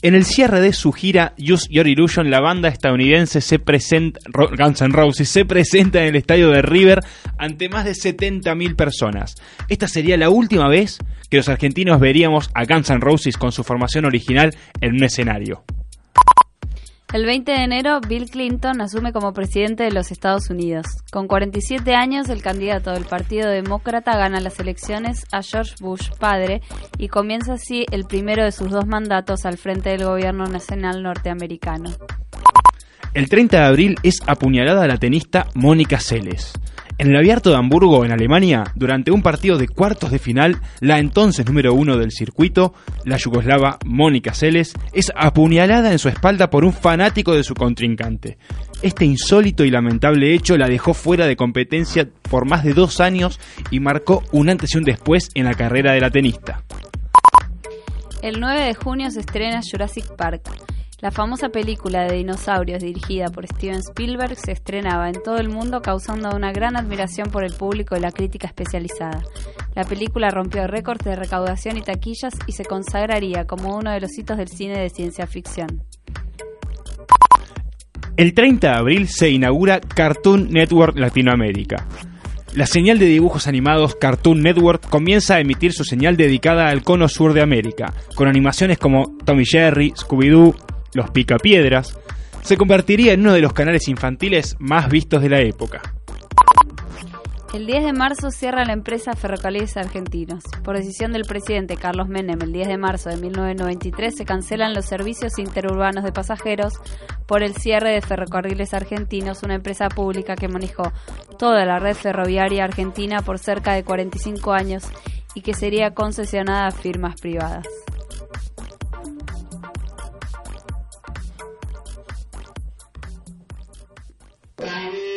Speaker 1: En el cierre de su gira Use Your Illusion, la banda estadounidense se presenta, Guns N' Roses se presenta en el estadio de River ante más de 70.000 personas. Esta sería la última vez que los argentinos veríamos a Guns N' Roses con su formación original en un escenario.
Speaker 2: El 20 de enero, Bill Clinton asume como presidente de los Estados Unidos. Con 47 años, el candidato del Partido Demócrata gana las elecciones a George Bush padre y comienza así el primero de sus dos mandatos al frente del gobierno nacional norteamericano.
Speaker 1: El 30 de abril es apuñalada la tenista Mónica Seles. En el abierto de Hamburgo, en Alemania, durante un partido de cuartos de final, la entonces número uno del circuito, la yugoslava Mónica Seles, es apuñalada en su espalda por un fanático de su contrincante. Este insólito y lamentable hecho la dejó fuera de competencia por más de dos años y marcó un antes y un después en la carrera de la tenista.
Speaker 2: El 9 de junio se estrena Jurassic Park. La famosa película de dinosaurios dirigida por Steven Spielberg se estrenaba en todo el mundo causando una gran admiración por el público y la crítica especializada. La película rompió récords de recaudación y taquillas y se consagraría como uno de los hitos del cine de ciencia ficción.
Speaker 1: El 30 de abril se inaugura Cartoon Network Latinoamérica. La señal de dibujos animados Cartoon Network comienza a emitir su señal dedicada al cono sur de América, con animaciones como Tommy Jerry, Scooby-Doo, Los Picapiedras. Se convertiría en uno de los canales infantiles más vistos de la época.
Speaker 2: El 10 de marzo cierra la empresa Ferrocarriles Argentinos. Por decisión del presidente Carlos Menem, el 10 de marzo de 1993 se cancelan los servicios interurbanos de pasajeros por el cierre de Ferrocarriles Argentinos, una empresa pública que manejó toda la red ferroviaria argentina por cerca de 45 años y que sería concesionada a firmas privadas.
Speaker 3: Queremos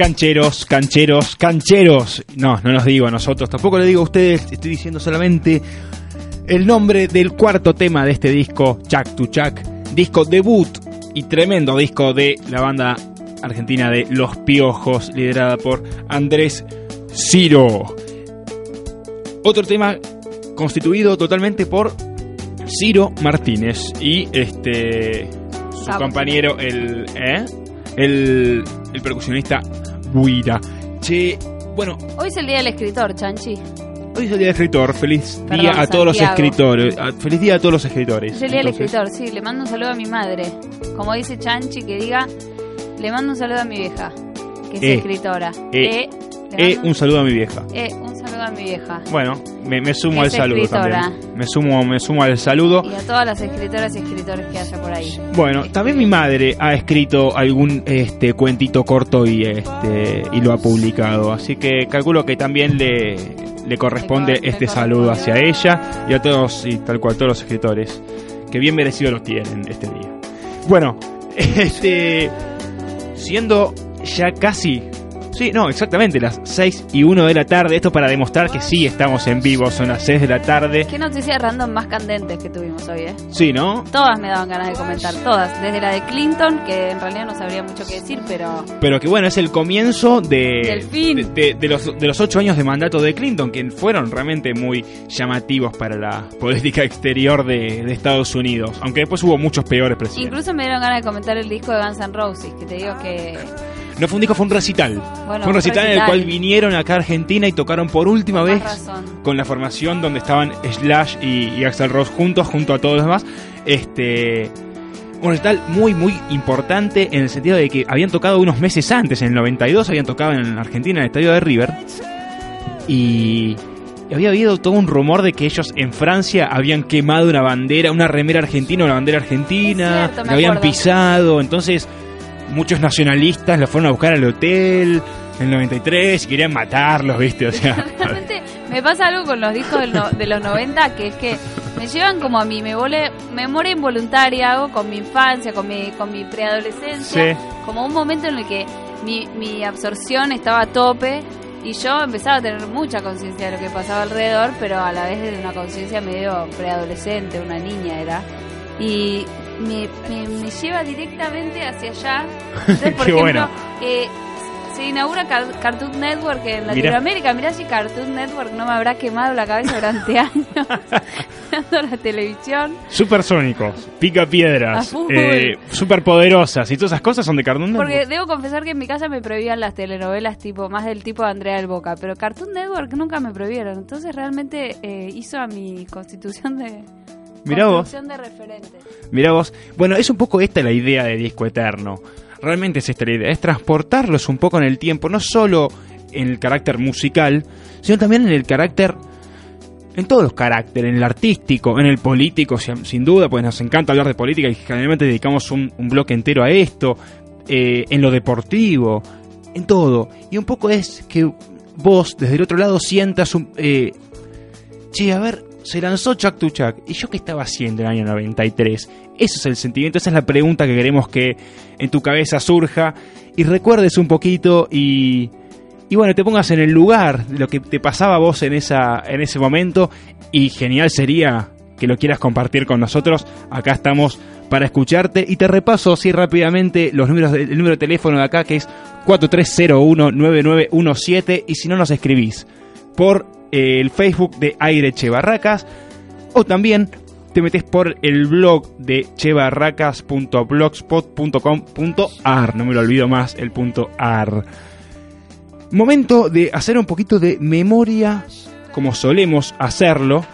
Speaker 3: Cancheros, cancheros, cancheros.
Speaker 1: No, no nos digo a nosotros, tampoco le digo a ustedes, estoy diciendo solamente el nombre del cuarto tema de este disco, Chuck to Chuck, disco debut y tremendo disco de la banda argentina de Los Piojos, liderada por Andrés Ciro. Otro tema constituido totalmente por Ciro Martínez y este su compañero el ¿eh? el, el percusionista Buira. Che, bueno,
Speaker 2: Hoy es el día del escritor, Chanchi.
Speaker 1: hoy es el día del escritor. Feliz
Speaker 2: Perdón,
Speaker 1: día a todos los
Speaker 2: Santiago.
Speaker 1: escritores. a- Feliz día a todos los escritores.
Speaker 2: Es el día del escritor, sí. Le mando un saludo a mi madre. Como dice Chanchi, que diga, le mando un saludo a mi vieja, que es
Speaker 1: Eh,
Speaker 2: escritora.
Speaker 1: eh, eh,
Speaker 2: mando
Speaker 1: un saludo a mi vieja.
Speaker 2: eh, un a mi vieja.
Speaker 1: Bueno, me, me sumo al saludo
Speaker 2: escritora.
Speaker 1: también. Me sumo, me sumo al saludo.
Speaker 2: Y a todas las escritoras y escritores que haya por ahí.
Speaker 1: Bueno, también mi madre ha escrito algún este cuentito corto y este y lo ha publicado, así que calculo que también le, le corresponde
Speaker 2: Le cor- le
Speaker 1: este saludo hacia ella y a todos y tal cual todos los escritores que bien merecido lo tienen este día. Bueno, <laughs> este siendo ya casi Sí, no, exactamente, las 6 y 1 de la tarde. Esto para demostrar que sí estamos en vivo. Son las 6 de la tarde.
Speaker 2: Qué noticias random más candentes que tuvimos hoy, ¿eh?
Speaker 1: Sí, ¿no?
Speaker 2: Todas me daban ganas de comentar, todas. Desde la de Clinton, que en realidad no sabría mucho que decir, pero
Speaker 1: Pero que bueno, es el comienzo de,
Speaker 2: Del fin.
Speaker 1: de, de- de los, de los ocho años de mandato de Clinton, que fueron realmente muy llamativos para la <laughs> política exterior de, de Estados Unidos. Aunque después hubo muchos peores presidentes.
Speaker 2: incluso me dieron ganas de comentar el disco de Guns N' Roses, que te digo que...
Speaker 1: No fue un disco, fue un recital.
Speaker 2: Bueno,
Speaker 1: fue un recital, en el cual vinieron acá a Argentina y tocaron por última vez
Speaker 2: razón.
Speaker 1: con la formación donde estaban Slash y, y Axel Rose juntos, junto a todos los demás. Este. Un recital muy, muy importante en el sentido de que habían tocado unos meses antes, en el 92, habían tocado en Argentina, en el estadio de River. Y había habido todo un rumor de que ellos en Francia habían quemado una bandera, una remera argentina, una bandera argentina,
Speaker 2: cierto,
Speaker 1: la habían
Speaker 2: acuerdo.
Speaker 1: pisado. Entonces, muchos nacionalistas los fueron a buscar al hotel en el 93 y querían matarlos, ¿viste? O sea. <laughs>
Speaker 2: Realmente me pasa algo con los discos del no- de los 90 que es que me llevan como a mi memoria involuntaria, hago con mi infancia, con mi, con mi preadolescencia,
Speaker 1: Sí.
Speaker 2: como un momento en el que mi, mi absorción estaba a tope y yo empezaba a tener mucha conciencia de lo que pasaba alrededor, pero a la vez de una conciencia medio preadolescente, una niña era. Y me, me- me lleva directamente hacia allá. <laughs> Entonces, por
Speaker 1: Qué
Speaker 2: ejemplo,
Speaker 1: bueno.
Speaker 2: eh, se inaugura Car- Cartoon Network en. Latinoamérica. Mirá si Cartoon Network no me habrá quemado la cabeza durante <laughs> años mirando la televisión.
Speaker 1: Supersónicos, pica piedras, eh, superpoderosas y todas esas cosas son de Cartoon Network.
Speaker 2: Porque debo confesar que en mi casa me prohibían las telenovelas tipo más del tipo de Andrea del Boca, pero Cartoon Network nunca me prohibieron. Entonces realmente eh, hizo a mi constitución de
Speaker 1: Mirá vos.
Speaker 2: de referentes.
Speaker 1: Mirá vos. Bueno, es un poco esta la idea de Disco Eterno. Realmente es esta la idea, es transportarlos un poco en el tiempo, no solo en el carácter musical, sino también en el carácter, en todos los caracteres, en el artístico, en el político, sin, sin duda, pues nos encanta hablar de política y generalmente dedicamos un, un bloque entero a esto, eh, en lo deportivo, en todo. Y un poco es que vos, desde el otro lado, sientas un... Eh, che, a ver, se lanzó Chuck to Chuck. ¿Y yo qué estaba haciendo en el año 93? Ese es el sentimiento, esa es la pregunta que queremos que en tu cabeza surja y recuerdes un poquito y, y bueno, te pongas en el lugar de lo que te pasaba a vos en, esa, en ese momento y genial sería que lo quieras compartir con nosotros. Acá estamos para escucharte y te repaso así rápidamente los números el número de teléfono de acá que es 4301-9917 y si no nos escribís por el Facebook de Aire Che Barracas o también te metes por el blog de chebarracas.blogspot.com.ar no me lo olvido más el punto .ar. Momento de hacer un poquito de memoria como solemos hacerlo.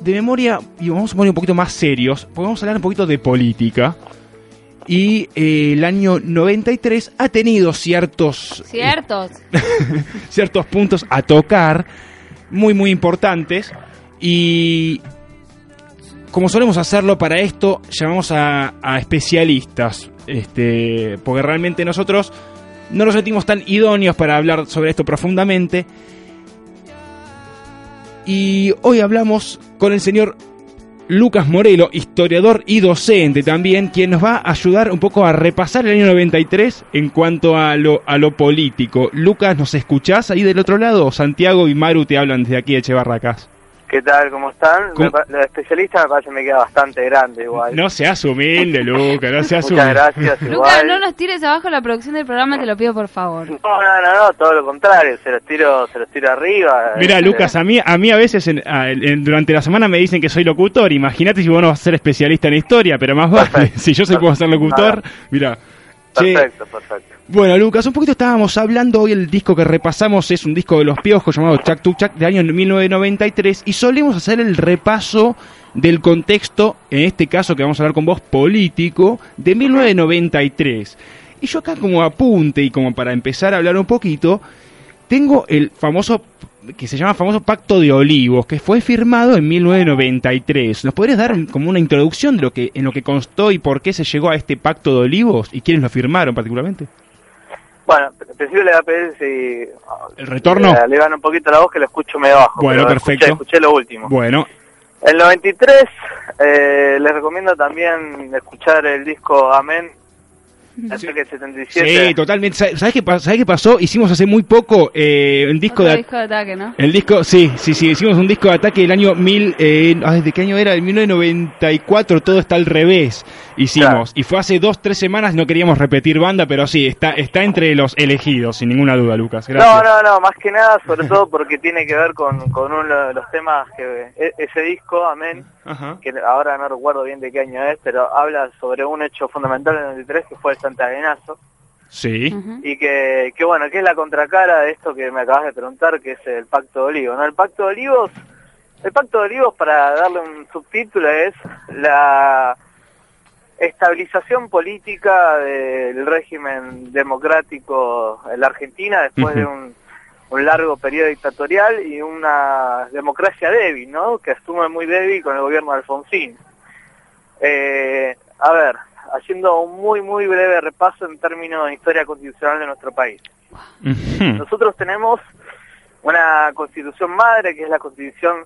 Speaker 1: De memoria y vamos a poner un poquito más serios porque vamos a hablar un poquito de política y eh, el año 93 ha tenido ciertos
Speaker 2: ¿Ciertos? <laughs>
Speaker 1: ciertos puntos a tocar muy muy importantes y como solemos hacerlo para esto llamamos a, a especialistas este porque realmente nosotros no nos sentimos tan idóneos para hablar sobre esto profundamente y hoy hablamos con el señor Lucas Morelo, historiador y docente también, quien nos va a ayudar un poco a repasar el año 93 en cuanto a lo, a lo político. Lucas, ¿nos escuchás ahí del otro lado? Santiago y Maru te hablan desde aquí de Echevarracas.
Speaker 5: ¿Qué tal? ¿Cómo están?
Speaker 1: ¿Cómo?
Speaker 5: Me pa- La especialista me parece que me queda bastante grande igual.
Speaker 1: No seas humilde, Lucas, no seas
Speaker 5: Muchas
Speaker 1: humilde.
Speaker 5: gracias <laughs>
Speaker 2: Lucas,
Speaker 5: igual.
Speaker 2: no nos tires abajo la producción del programa, te lo pido por favor.
Speaker 5: No, no, no, no, todo lo contrario, se los tiro, se los tiro arriba.
Speaker 1: Mira,
Speaker 5: Este,
Speaker 1: Lucas, a mí, a mí a veces en- a- en- durante la semana me dicen que soy locutor. Imagínate si vos no vas a ser especialista en historia, pero más vale. <laughs> Si yo soy puedo ser locutor, mira. Che,
Speaker 5: Perfecto, perfecto.
Speaker 1: Bueno, Lucas, un poquito estábamos hablando hoy, el disco que repasamos es un disco de los piojos llamado Chuck to Chuck de año 1993 y solemos hacer el repaso del contexto, en este caso que vamos a hablar con vos, político, de 1993. Y yo acá como apunte y como para empezar a hablar un poquito, tengo el famoso, que se llama famoso Pacto de Olivos, que fue firmado en 1993. ¿Nos podrías dar como una introducción de lo que, en lo que constó y por qué se llegó a este Pacto de Olivos y quiénes lo firmaron particularmente?
Speaker 5: Bueno, principio le voy a pedir si...
Speaker 1: ¿El retorno?
Speaker 5: Le, le gano un poquito la voz que lo escucho medio bajo.
Speaker 1: Bueno, perfecto.
Speaker 5: Escuché, escuché lo último.
Speaker 1: Bueno,
Speaker 5: El 93, eh, les recomiendo también escuchar el disco Amén, Ataque 77.
Speaker 1: sí, totalmente. ¿Sabes sabés qué, sabés qué pasó? Hicimos hace muy poco eh, un disco
Speaker 2: Otro
Speaker 1: de...
Speaker 2: disco de ataque, ¿no?
Speaker 1: El disco, sí, sí, sí, hicimos un disco de ataque del año 1000, eh, ¿de qué año era? El 1994, todo está al revés, hicimos.
Speaker 5: Claro.
Speaker 1: Y fue hace dos, tres semanas, no queríamos repetir banda, pero sí, está, está entre los elegidos, sin ninguna duda, Lucas. Gracias.
Speaker 5: No, no, no, más que nada, sobre todo porque tiene que ver con, con uno de los temas que e- ese disco, Amén,
Speaker 1: Ajá.
Speaker 5: que ahora no recuerdo bien de qué año es, pero habla sobre un hecho fundamental en el 93 que fue el Santaguenazo
Speaker 1: Sí.
Speaker 5: Y que, que bueno, que es la contracara de esto que me acabas de preguntar, que es el Pacto de Olivos, ¿no? El Pacto de Olivos, el Pacto de Olivos, para darle un subtítulo, es la estabilización política del régimen democrático en la Argentina después de un, un largo periodo dictatorial y una democracia débil, ¿no? Que asume muy débil con el gobierno de Alfonsín. Eh, a ver, haciendo un muy, muy breve repaso en términos de historia constitucional de nuestro país. Nosotros tenemos una constitución madre, que es la constitución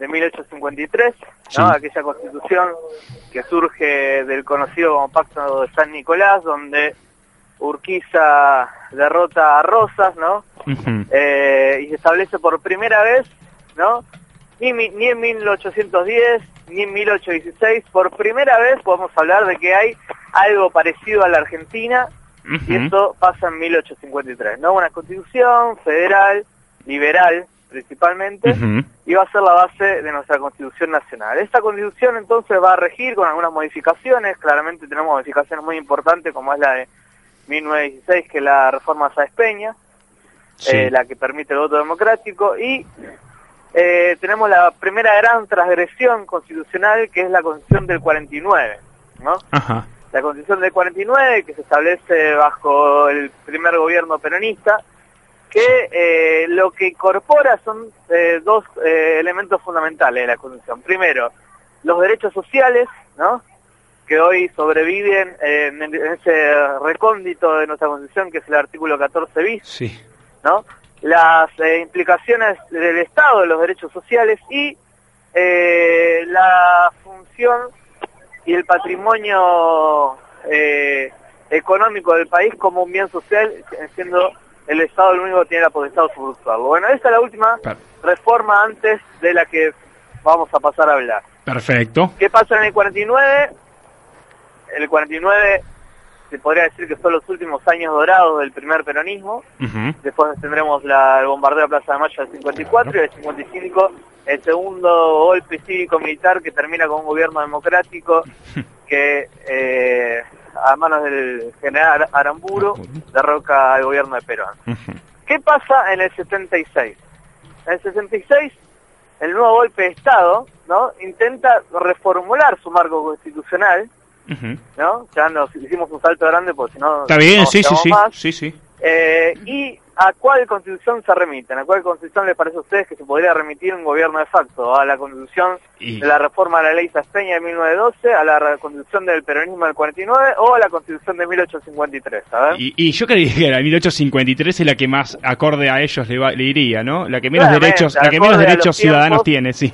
Speaker 5: de 1853, ¿no? Aquella constitución que surge del conocido como Pacto de San Nicolás, donde Urquiza derrota a Rosas, ¿no? Eh, y se establece por primera vez, ¿no? Ni, en 1810, ni en 1816, por primera vez podemos hablar de que hay algo parecido a la Argentina, y esto pasa en 1853, ¿no? Una constitución federal, liberal principalmente. Y va a ser la base de nuestra constitución nacional. Esta constitución entonces va a regir con algunas modificaciones, claramente tenemos modificaciones muy importantes como es la de 1916, que es la reforma Sáez Peña,
Speaker 1: Sí.
Speaker 5: eh, la que permite el voto democrático, y eh, tenemos la primera gran transgresión constitucional, que es la constitución del 49, ¿no?
Speaker 1: Ajá.
Speaker 5: La constitución del 49, que se establece bajo el primer gobierno peronista, que eh, lo que incorpora son eh, dos eh, elementos fundamentales de la constitución. Primero, los derechos sociales, ¿no? que hoy sobreviven en, en ese recóndito de nuestra constitución, que es el artículo 14 bis,
Speaker 1: Sí.
Speaker 5: ¿no? Las implicaciones del Estado de los derechos sociales y la función y el patrimonio económico del país como un bien social, siendo el Estado el único que tiene la potestad de usufructuarlo. Bueno, esta es la última reforma antes de la que vamos a pasar a hablar.
Speaker 1: Perfecto.
Speaker 5: ¿Qué pasa en el 49? El 49 se podría decir que son los últimos años dorados del primer peronismo. Después tendremos la, el bombardeo de Plaza de Mayo del 54 y el 55 el segundo golpe cívico-militar que termina con un gobierno democrático <laughs> que eh, a manos del general Aramburu derroca al gobierno de Perón. ¿Qué pasa en el 76? En el 66 el nuevo golpe de Estado ¿no? intenta reformular su marco constitucional. ¿no? ya nos hicimos un salto grande porque si no...
Speaker 1: Está bien,
Speaker 5: no
Speaker 1: sí, sí, sí.
Speaker 5: más.
Speaker 1: Sí, sí.
Speaker 5: Eh, ¿Y a cuál constitución se remiten? ¿A cuál constitución les parece a ustedes que se podría remitir un gobierno de facto? ¿A la constitución
Speaker 1: Y-
Speaker 5: de la reforma de la ley Saspeña de 1912? ¿A la constitución del peronismo del 49? ¿O a la constitución de 1853? A ver.
Speaker 1: Y, y yo creía que la 1853 es la que más acorde a ellos le, va- le iría, ¿no? La que menos
Speaker 5: Claramente,
Speaker 1: derechos, la que menos derechos ciudadanos
Speaker 5: tiempos.
Speaker 1: tiene, sí.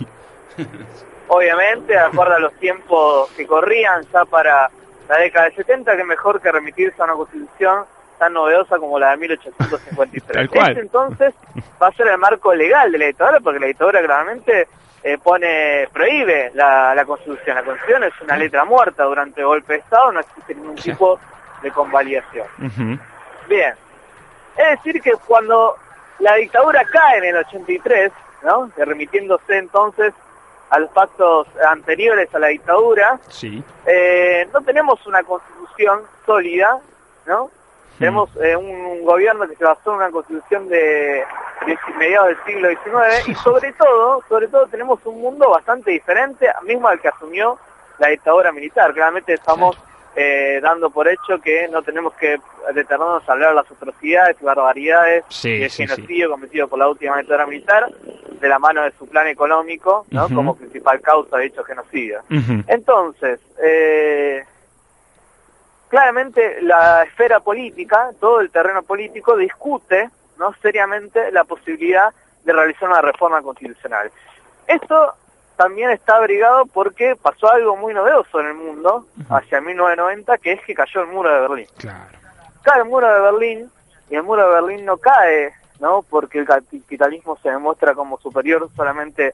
Speaker 5: obviamente, de acuerdo a los tiempos que corrían ya para la década del 70, que mejor que remitirse a una constitución tan novedosa como la de 1853.
Speaker 1: Tal cual.
Speaker 5: Este entonces va a ser el marco legal de la dictadura, porque la dictadura claramente eh, pone, prohíbe la, la constitución. La constitución es una letra muerta durante el golpe de Estado, no existe ningún tipo de convalidación. Bien. Es decir, que cuando la dictadura cae en el 83, ¿no? Remitiéndose entonces a los pactos anteriores a la dictadura,
Speaker 1: Sí.
Speaker 5: eh, no tenemos una constitución sólida, ¿no? Tenemos eh, un, un gobierno que se basó en una constitución de, de mediados del siglo XIX y <laughs> sobre todo, sobre todo tenemos un mundo bastante diferente, mismo al que asumió la dictadura militar. Claramente estamos eh, dando por hecho que no tenemos que detenernos a hablar de las atrocidades y barbaridades
Speaker 1: Sí,
Speaker 5: y el
Speaker 1: sí, sí.
Speaker 5: genocidio cometido por la última dictadura militar de la mano de su plan económico, ¿no? Como principal causa de dicho genocidio. Entonces, eh, claramente la esfera política, todo el terreno político discute no seriamente la posibilidad de realizar una reforma constitucional. Esto también está abrigado porque pasó algo muy novedoso en el mundo hacia 1990, que es que cayó el muro de Berlín
Speaker 1: Claro.
Speaker 5: cae el muro de Berlín y el muro de Berlín no cae, ¿no? Porque el capitalismo se demuestra como superior solamente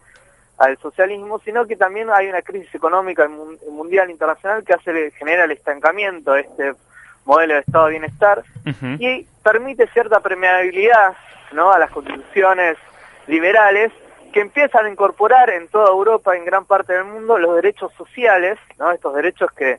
Speaker 5: al socialismo, sino que también hay una crisis económica mun- mundial internacional que hace genera el estancamiento de este modelo de estado de bienestar y permite cierta permeabilidad, ¿no? a las constituciones liberales que empiezan a incorporar en toda Europa, en gran parte del mundo, los derechos sociales, ¿no? Estos derechos que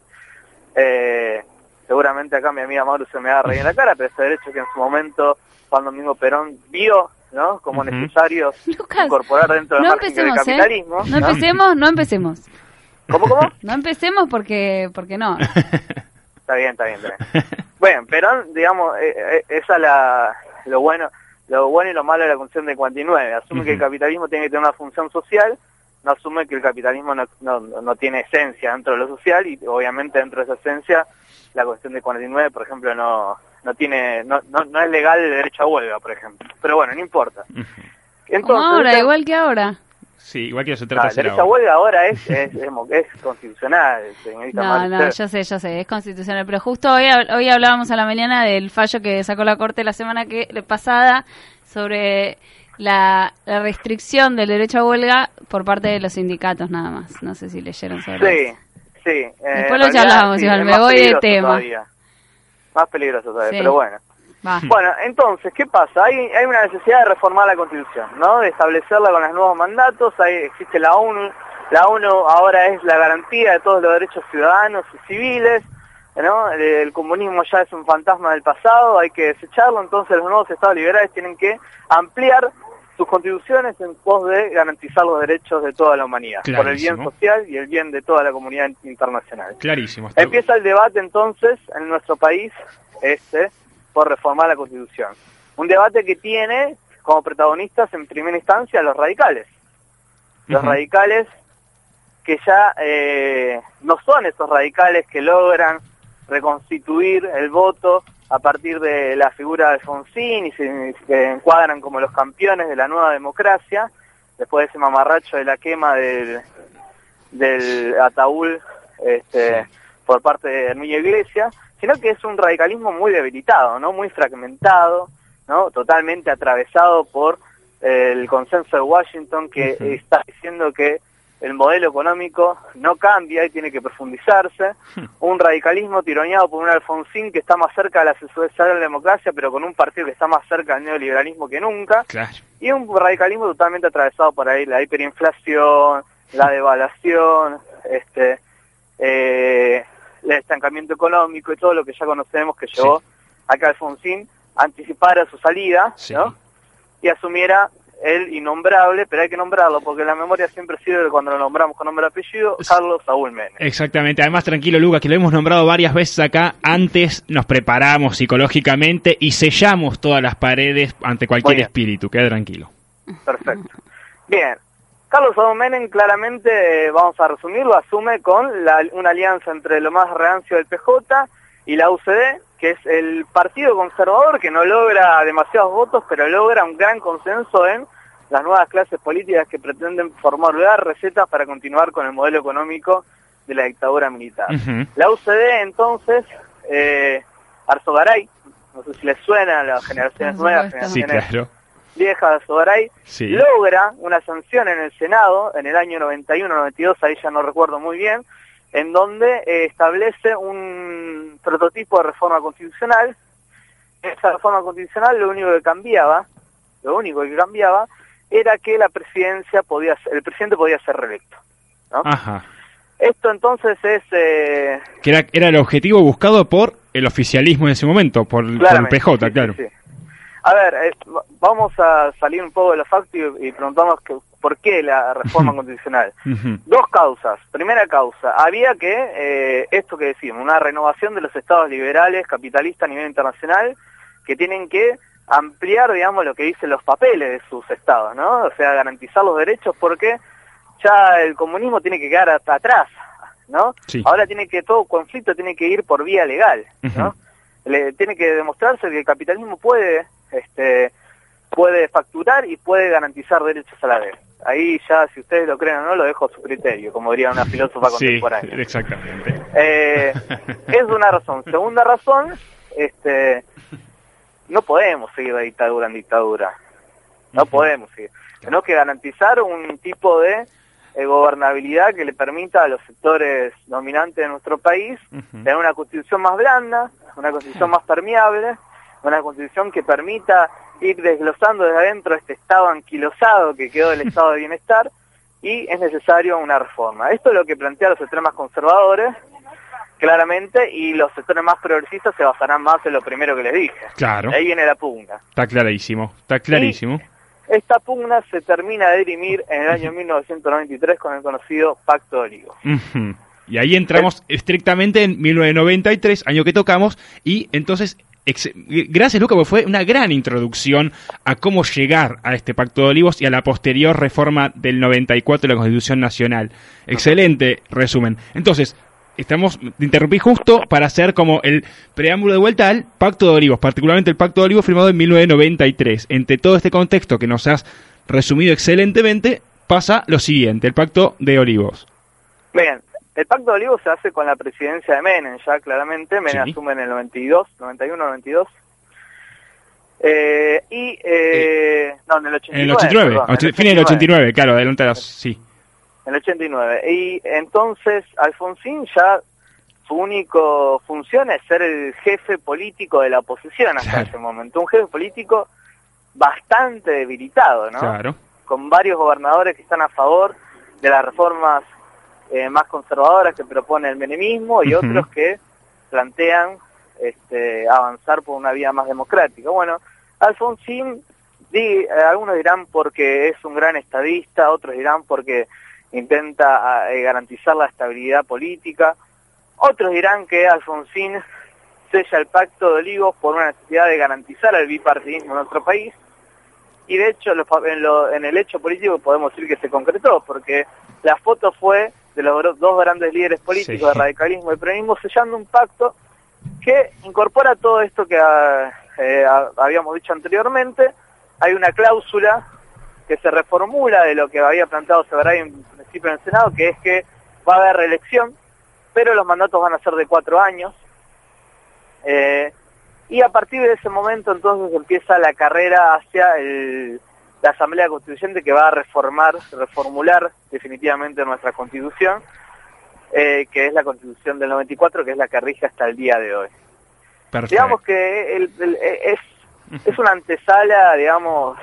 Speaker 5: eh, seguramente acá mi amiga Mauro se me va a reír en la cara, pero ese derecho que en su momento Juan Domingo Perón vio, ¿no? Como
Speaker 1: Ujú.
Speaker 5: necesarios <laughs>
Speaker 2: Lucas,
Speaker 5: incorporar dentro del
Speaker 2: no
Speaker 5: margen del
Speaker 2: ¿eh?
Speaker 5: capitalismo.
Speaker 2: No empecemos, no empecemos.
Speaker 5: ¿Cómo, cómo? <laughs>
Speaker 2: No empecemos porque, porque no. <laughs>
Speaker 5: Está bien, está bien, está bien. Bueno, Perón, digamos, eh, eh, esa es la, lo bueno lo bueno y lo malo de la función de 49. Asume que el capitalismo tiene que tener una función social, no asume que el capitalismo no, no, no tiene esencia dentro de lo social y obviamente dentro de esa esencia la cuestión de 49, por ejemplo, no no tiene no, no, no es legal el derecho a huelga, por ejemplo. Pero bueno, no importa. Entonces,
Speaker 2: Como ahora, igual que ahora.
Speaker 1: Sí, igual que se
Speaker 5: Ah,
Speaker 1: trata de
Speaker 5: el derecho a huelga ahora es, es, es, es constitucional, señorita
Speaker 2: No,
Speaker 5: Marcel.
Speaker 2: no, yo sé, yo sé, es constitucional. Pero justo hoy, hoy hablábamos a la mañana del fallo que sacó la Corte la semana que pasada sobre la, la restricción del derecho a huelga por parte de los sindicatos, nada más. No sé si leyeron sobre
Speaker 5: Sí,
Speaker 2: eso.
Speaker 5: sí. eh,
Speaker 2: Después lo charlamos,
Speaker 5: sí,
Speaker 2: igual, me voy de tema.
Speaker 5: todavía. Más peligroso todavía,
Speaker 2: Sí.
Speaker 5: pero bueno.
Speaker 2: Va.
Speaker 5: Bueno, entonces, ¿qué pasa? Hay, hay una necesidad de reformar la Constitución, ¿no? De establecerla con los nuevos mandatos. Hay, existe la ONU. La ONU ahora es la garantía de todos los derechos ciudadanos y civiles, ¿no? El, el comunismo ya es un fantasma del pasado, hay que desecharlo. Entonces, los nuevos estados liberales tienen que ampliar sus constituciones en pos de garantizar los derechos de toda la humanidad, por el bien
Speaker 1: Clarísimo.
Speaker 5: social y el bien de toda la comunidad internacional.
Speaker 1: Clarísimo.
Speaker 5: Empieza el debate entonces en nuestro país este por reformar la Constitución. Un debate que tiene como protagonistas en primera instancia los radicales. Los radicales que ya eh, no son esos radicales que logran reconstituir el voto a partir de la figura de Alfonsín y se, se encuadran como los campeones de la nueva democracia, después de ese mamarracho de la quema del, del ataúd este, por parte de Hermilio Iglesias, sino que es un radicalismo muy debilitado, ¿no? Muy fragmentado, ¿no? Totalmente atravesado por el consenso de Washington que está diciendo que el modelo económico no cambia y tiene que profundizarse. Un radicalismo tironeado por un Alfonsín que está más cerca de la socialdemocracia, pero con un partido que está más cerca del neoliberalismo que nunca
Speaker 1: Claro.
Speaker 5: y un radicalismo totalmente atravesado por ahí la hiperinflación, la devaluación, este, eh, el estancamiento económico y todo lo que ya conocemos que llevó a que Alfonsín anticipara su salida,
Speaker 1: Sí.
Speaker 5: ¿no? Y asumiera el innombrable, pero hay que nombrarlo porque la memoria siempre sirve cuando lo nombramos con nombre y apellido, Carlos Saúl Menem.
Speaker 1: Exactamente. Además, tranquilo, Lucas, que lo hemos nombrado varias veces acá. Antes nos preparamos psicológicamente y sellamos todas las paredes ante cualquier espíritu. Queda tranquilo.
Speaker 5: Perfecto. Bien. Carlos Saúl Menem claramente, eh, vamos a resumirlo, asume con la- una alianza entre lo más rancio del PJ y la UCD, que es el partido conservador que no logra demasiados votos, pero logra un gran consenso en las nuevas clases políticas que pretenden formular recetas para continuar con el modelo económico de la dictadura militar. La UCD entonces, eh, Arzogaray, no sé si les suena a las generaciones nuevas.
Speaker 1: Sí,
Speaker 5: generaciones
Speaker 1: claro.
Speaker 5: viejas de Arzogaray,
Speaker 1: Sí.
Speaker 5: logra una sanción en el Senado en el año 91-92, ahí ya no recuerdo muy bien, en donde eh, establece un prototipo de reforma constitucional. Esa reforma constitucional lo único que cambiaba, lo único que cambiaba, era que la presidencia podía, ser- el presidente podía ser reelecto. ¿no?
Speaker 1: Ajá.
Speaker 5: Esto entonces es eh,
Speaker 1: Que era, era el objetivo buscado por el oficialismo en ese momento, por, por el PJ,
Speaker 5: sí,
Speaker 1: claro.
Speaker 5: sí. A ver, eh, va- vamos a salir un poco de los factos y, y preguntarnos que, por qué la reforma constitucional. Dos causas. Primera causa, había que, eh, esto que decimos, una renovación de los estados liberales, capitalistas a nivel internacional, que tienen que ampliar, digamos, lo que dicen los papeles de sus estados, ¿no? O sea, garantizar los derechos porque ya el comunismo tiene que quedar hasta atrás, ¿no?
Speaker 1: Sí.
Speaker 5: Ahora tiene que, todo conflicto tiene que ir por vía legal, ¿no? Le, tiene que demostrarse que el capitalismo puede, este, puede facturar y puede garantizar derechos a la vez. Ahí ya, si ustedes lo creen o no, lo dejo a su criterio, como diría una filósofa
Speaker 1: Sí,
Speaker 5: contemporánea.
Speaker 1: exactamente.
Speaker 5: Eh, es una razón. Segunda razón, este, no podemos seguir de dictadura en dictadura. No podemos seguir. Tenemos que garantizar un tipo de eh, gobernabilidad que le permita a los sectores dominantes de nuestro país tener una constitución más blanda, una constitución más permeable, una constitución que permita ir desglosando desde adentro este estado anquilosado que quedó del <laughs> estado de bienestar y es necesario una reforma. Esto es lo que plantean los sectores más conservadores, claramente, y los sectores más progresistas se basarán más en lo primero que les dije.
Speaker 1: Claro,
Speaker 5: De ahí viene la pugna.
Speaker 1: está clarísimo, está clarísimo.
Speaker 5: Esta pugna se termina de dirimir en el año 1993 con el conocido Pacto de Olivos.
Speaker 1: Y ahí entramos estrictamente en 1993, año que tocamos, y entonces, gracias Luca, porque fue una gran introducción a cómo llegar a este Pacto de Olivos y a la posterior reforma del 94 de la Constitución Nacional. Excelente resumen. Entonces, estamos, te interrumpí justo para hacer como el preámbulo de vuelta al Pacto de Olivos, particularmente el Pacto de Olivos firmado en 1993. Entre todo este contexto que nos has resumido excelentemente, pasa lo siguiente, el Pacto de Olivos.
Speaker 5: Bien, el Pacto de Olivos se hace con la presidencia de Menem, ya claramente. Menem
Speaker 1: Sí.
Speaker 5: asume en el 92, 91, 92. Eh, y, eh, no, en el 89.
Speaker 1: En el 89,
Speaker 5: perdón, en
Speaker 1: och-
Speaker 5: el
Speaker 1: fin del 89, claro, adelantadas, sí.
Speaker 5: En el 89. Y entonces Alfonsín ya su único función es ser el jefe político de la oposición hasta
Speaker 1: Claro.
Speaker 5: ese momento. Un jefe político bastante debilitado, ¿no?
Speaker 1: Claro.
Speaker 5: con varios gobernadores que están a favor de las reformas eh, más conservadoras que propone el menemismo y otros que plantean este, avanzar por una vía más democrática. Bueno, Alfonsín, di- eh, algunos dirán porque es un gran estadista, otros dirán porque intenta eh, garantizar la estabilidad política, otros dirán que Alfonsín sella el pacto de Olivos por una necesidad de garantizar el bipartidismo en nuestro país, y de hecho en, lo- en el hecho político podemos decir que se concretó, porque la foto fue de los dos grandes líderes políticos
Speaker 1: Sí.
Speaker 5: radicalismo y peronismo sellando un pacto que incorpora todo esto que ah, eh, habíamos dicho anteriormente. Hay una cláusula que se reformula de lo que había planteado Severay en principio en el Senado, que es que va a haber reelección, pero los mandatos van a ser de cuatro años. Eh, y a partir de ese momento entonces empieza la carrera hacia el- la Asamblea Constituyente que va a reformar, reformular definitivamente nuestra Constitución, eh, que es la Constitución del 94, que es la que rige hasta el día de hoy.
Speaker 1: Perfecto.
Speaker 5: Digamos que el- el- es, es una antesala, digamos,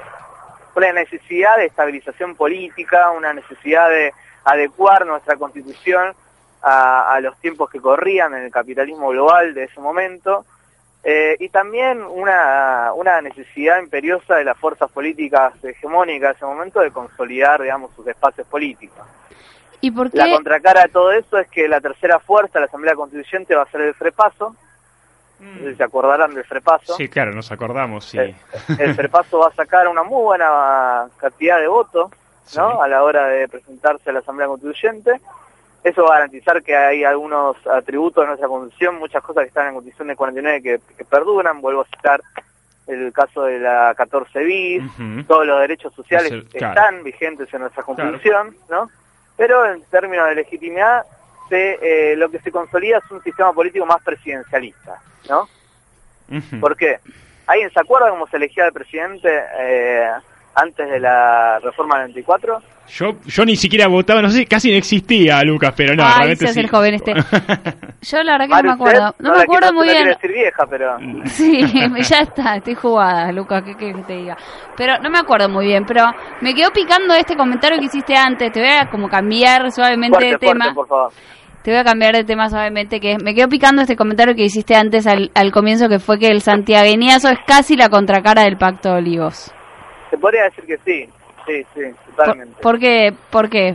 Speaker 5: una necesidad de estabilización política, una necesidad de adecuar nuestra constitución a, a los tiempos que corrían en el capitalismo global de ese momento, eh, y también una, una necesidad imperiosa de las fuerzas políticas hegemónicas de ese momento de consolidar, digamos, sus espacios políticos.
Speaker 2: ¿Y por
Speaker 5: La contracara de todo eso es que la tercera fuerza, la Asamblea Constituyente, va a ser el FREPASO, no sé si se acordarán del FREPASO.
Speaker 1: Sí, claro, nos acordamos, sí.
Speaker 5: El, el FREPASO va a sacar una muy buena cantidad de votos, ¿no?
Speaker 1: Sí.
Speaker 5: A la hora de presentarse a la Asamblea Constituyente. Eso va a garantizar que hay algunos atributos de nuestra Constitución, muchas cosas que están en la Constitución de 49 que, que perduran. Vuelvo a citar el caso de la 14 bis, todos los derechos sociales
Speaker 1: Es el- claro.
Speaker 5: están vigentes en nuestra constitución, ¿no? Pero en términos de legitimidad, se, eh, lo que se consolida es un sistema político más presidencialista, ¿no?
Speaker 1: Ujú.
Speaker 5: ¿Por qué? ¿Alguien se acuerda cómo se elegía el presidente eh, antes de la reforma del 24?
Speaker 1: Yo, yo ni siquiera votaba, no sé, casi no existía, Lucas, pero no,
Speaker 2: Ay,
Speaker 1: realmente sí.
Speaker 2: el joven este. <laughs> Yo la verdad que no me acuerdo. No me acuerdo
Speaker 5: quiero-
Speaker 2: muy
Speaker 5: no
Speaker 2: bien.
Speaker 5: decir vieja, pero... <laughs>
Speaker 2: Sí, <laughs> ya está, estoy jugada, Lucas, ¿qué quieres que te diga? Pero no me acuerdo muy bien, pero me quedó picando este comentario que hiciste antes. Te voy a como cambiar suavemente
Speaker 5: Fuerte,
Speaker 2: de
Speaker 5: fuerte,
Speaker 2: tema.
Speaker 5: por favor.
Speaker 2: Te voy a cambiar de tema suavemente, que me quedó picando este comentario que hiciste antes al, al comienzo, que fue que el santiagueñazo es casi la contracara del Pacto de Olivos.
Speaker 5: Se podría decir que sí, sí, sí,
Speaker 2: ¿Por,
Speaker 5: totalmente.
Speaker 2: por qué? ¿Por qué?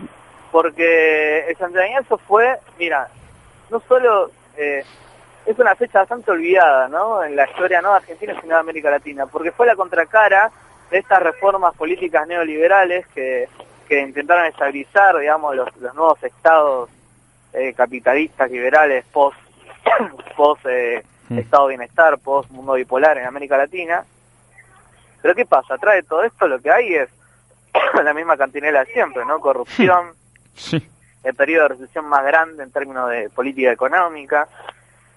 Speaker 5: Porque el santiagueñazo fue, mira, no solo eh, es una fecha bastante olvidada, ¿no? En la historia no de Argentina, sino de América Latina, porque fue la contracara de estas reformas políticas neoliberales que, que intentaron estabilizar, digamos, los, los nuevos estados eh, capitalistas liberales post, <coughs> post eh,
Speaker 1: Mm.
Speaker 5: estado de bienestar, post mundo bipolar en América Latina. Pero ¿qué pasa? Atrás de todo esto lo que hay es <coughs> la misma cantinela de siempre, ¿no? Corrupción, <laughs>
Speaker 1: Sí.
Speaker 5: el periodo de recesión más grande en términos de política económica.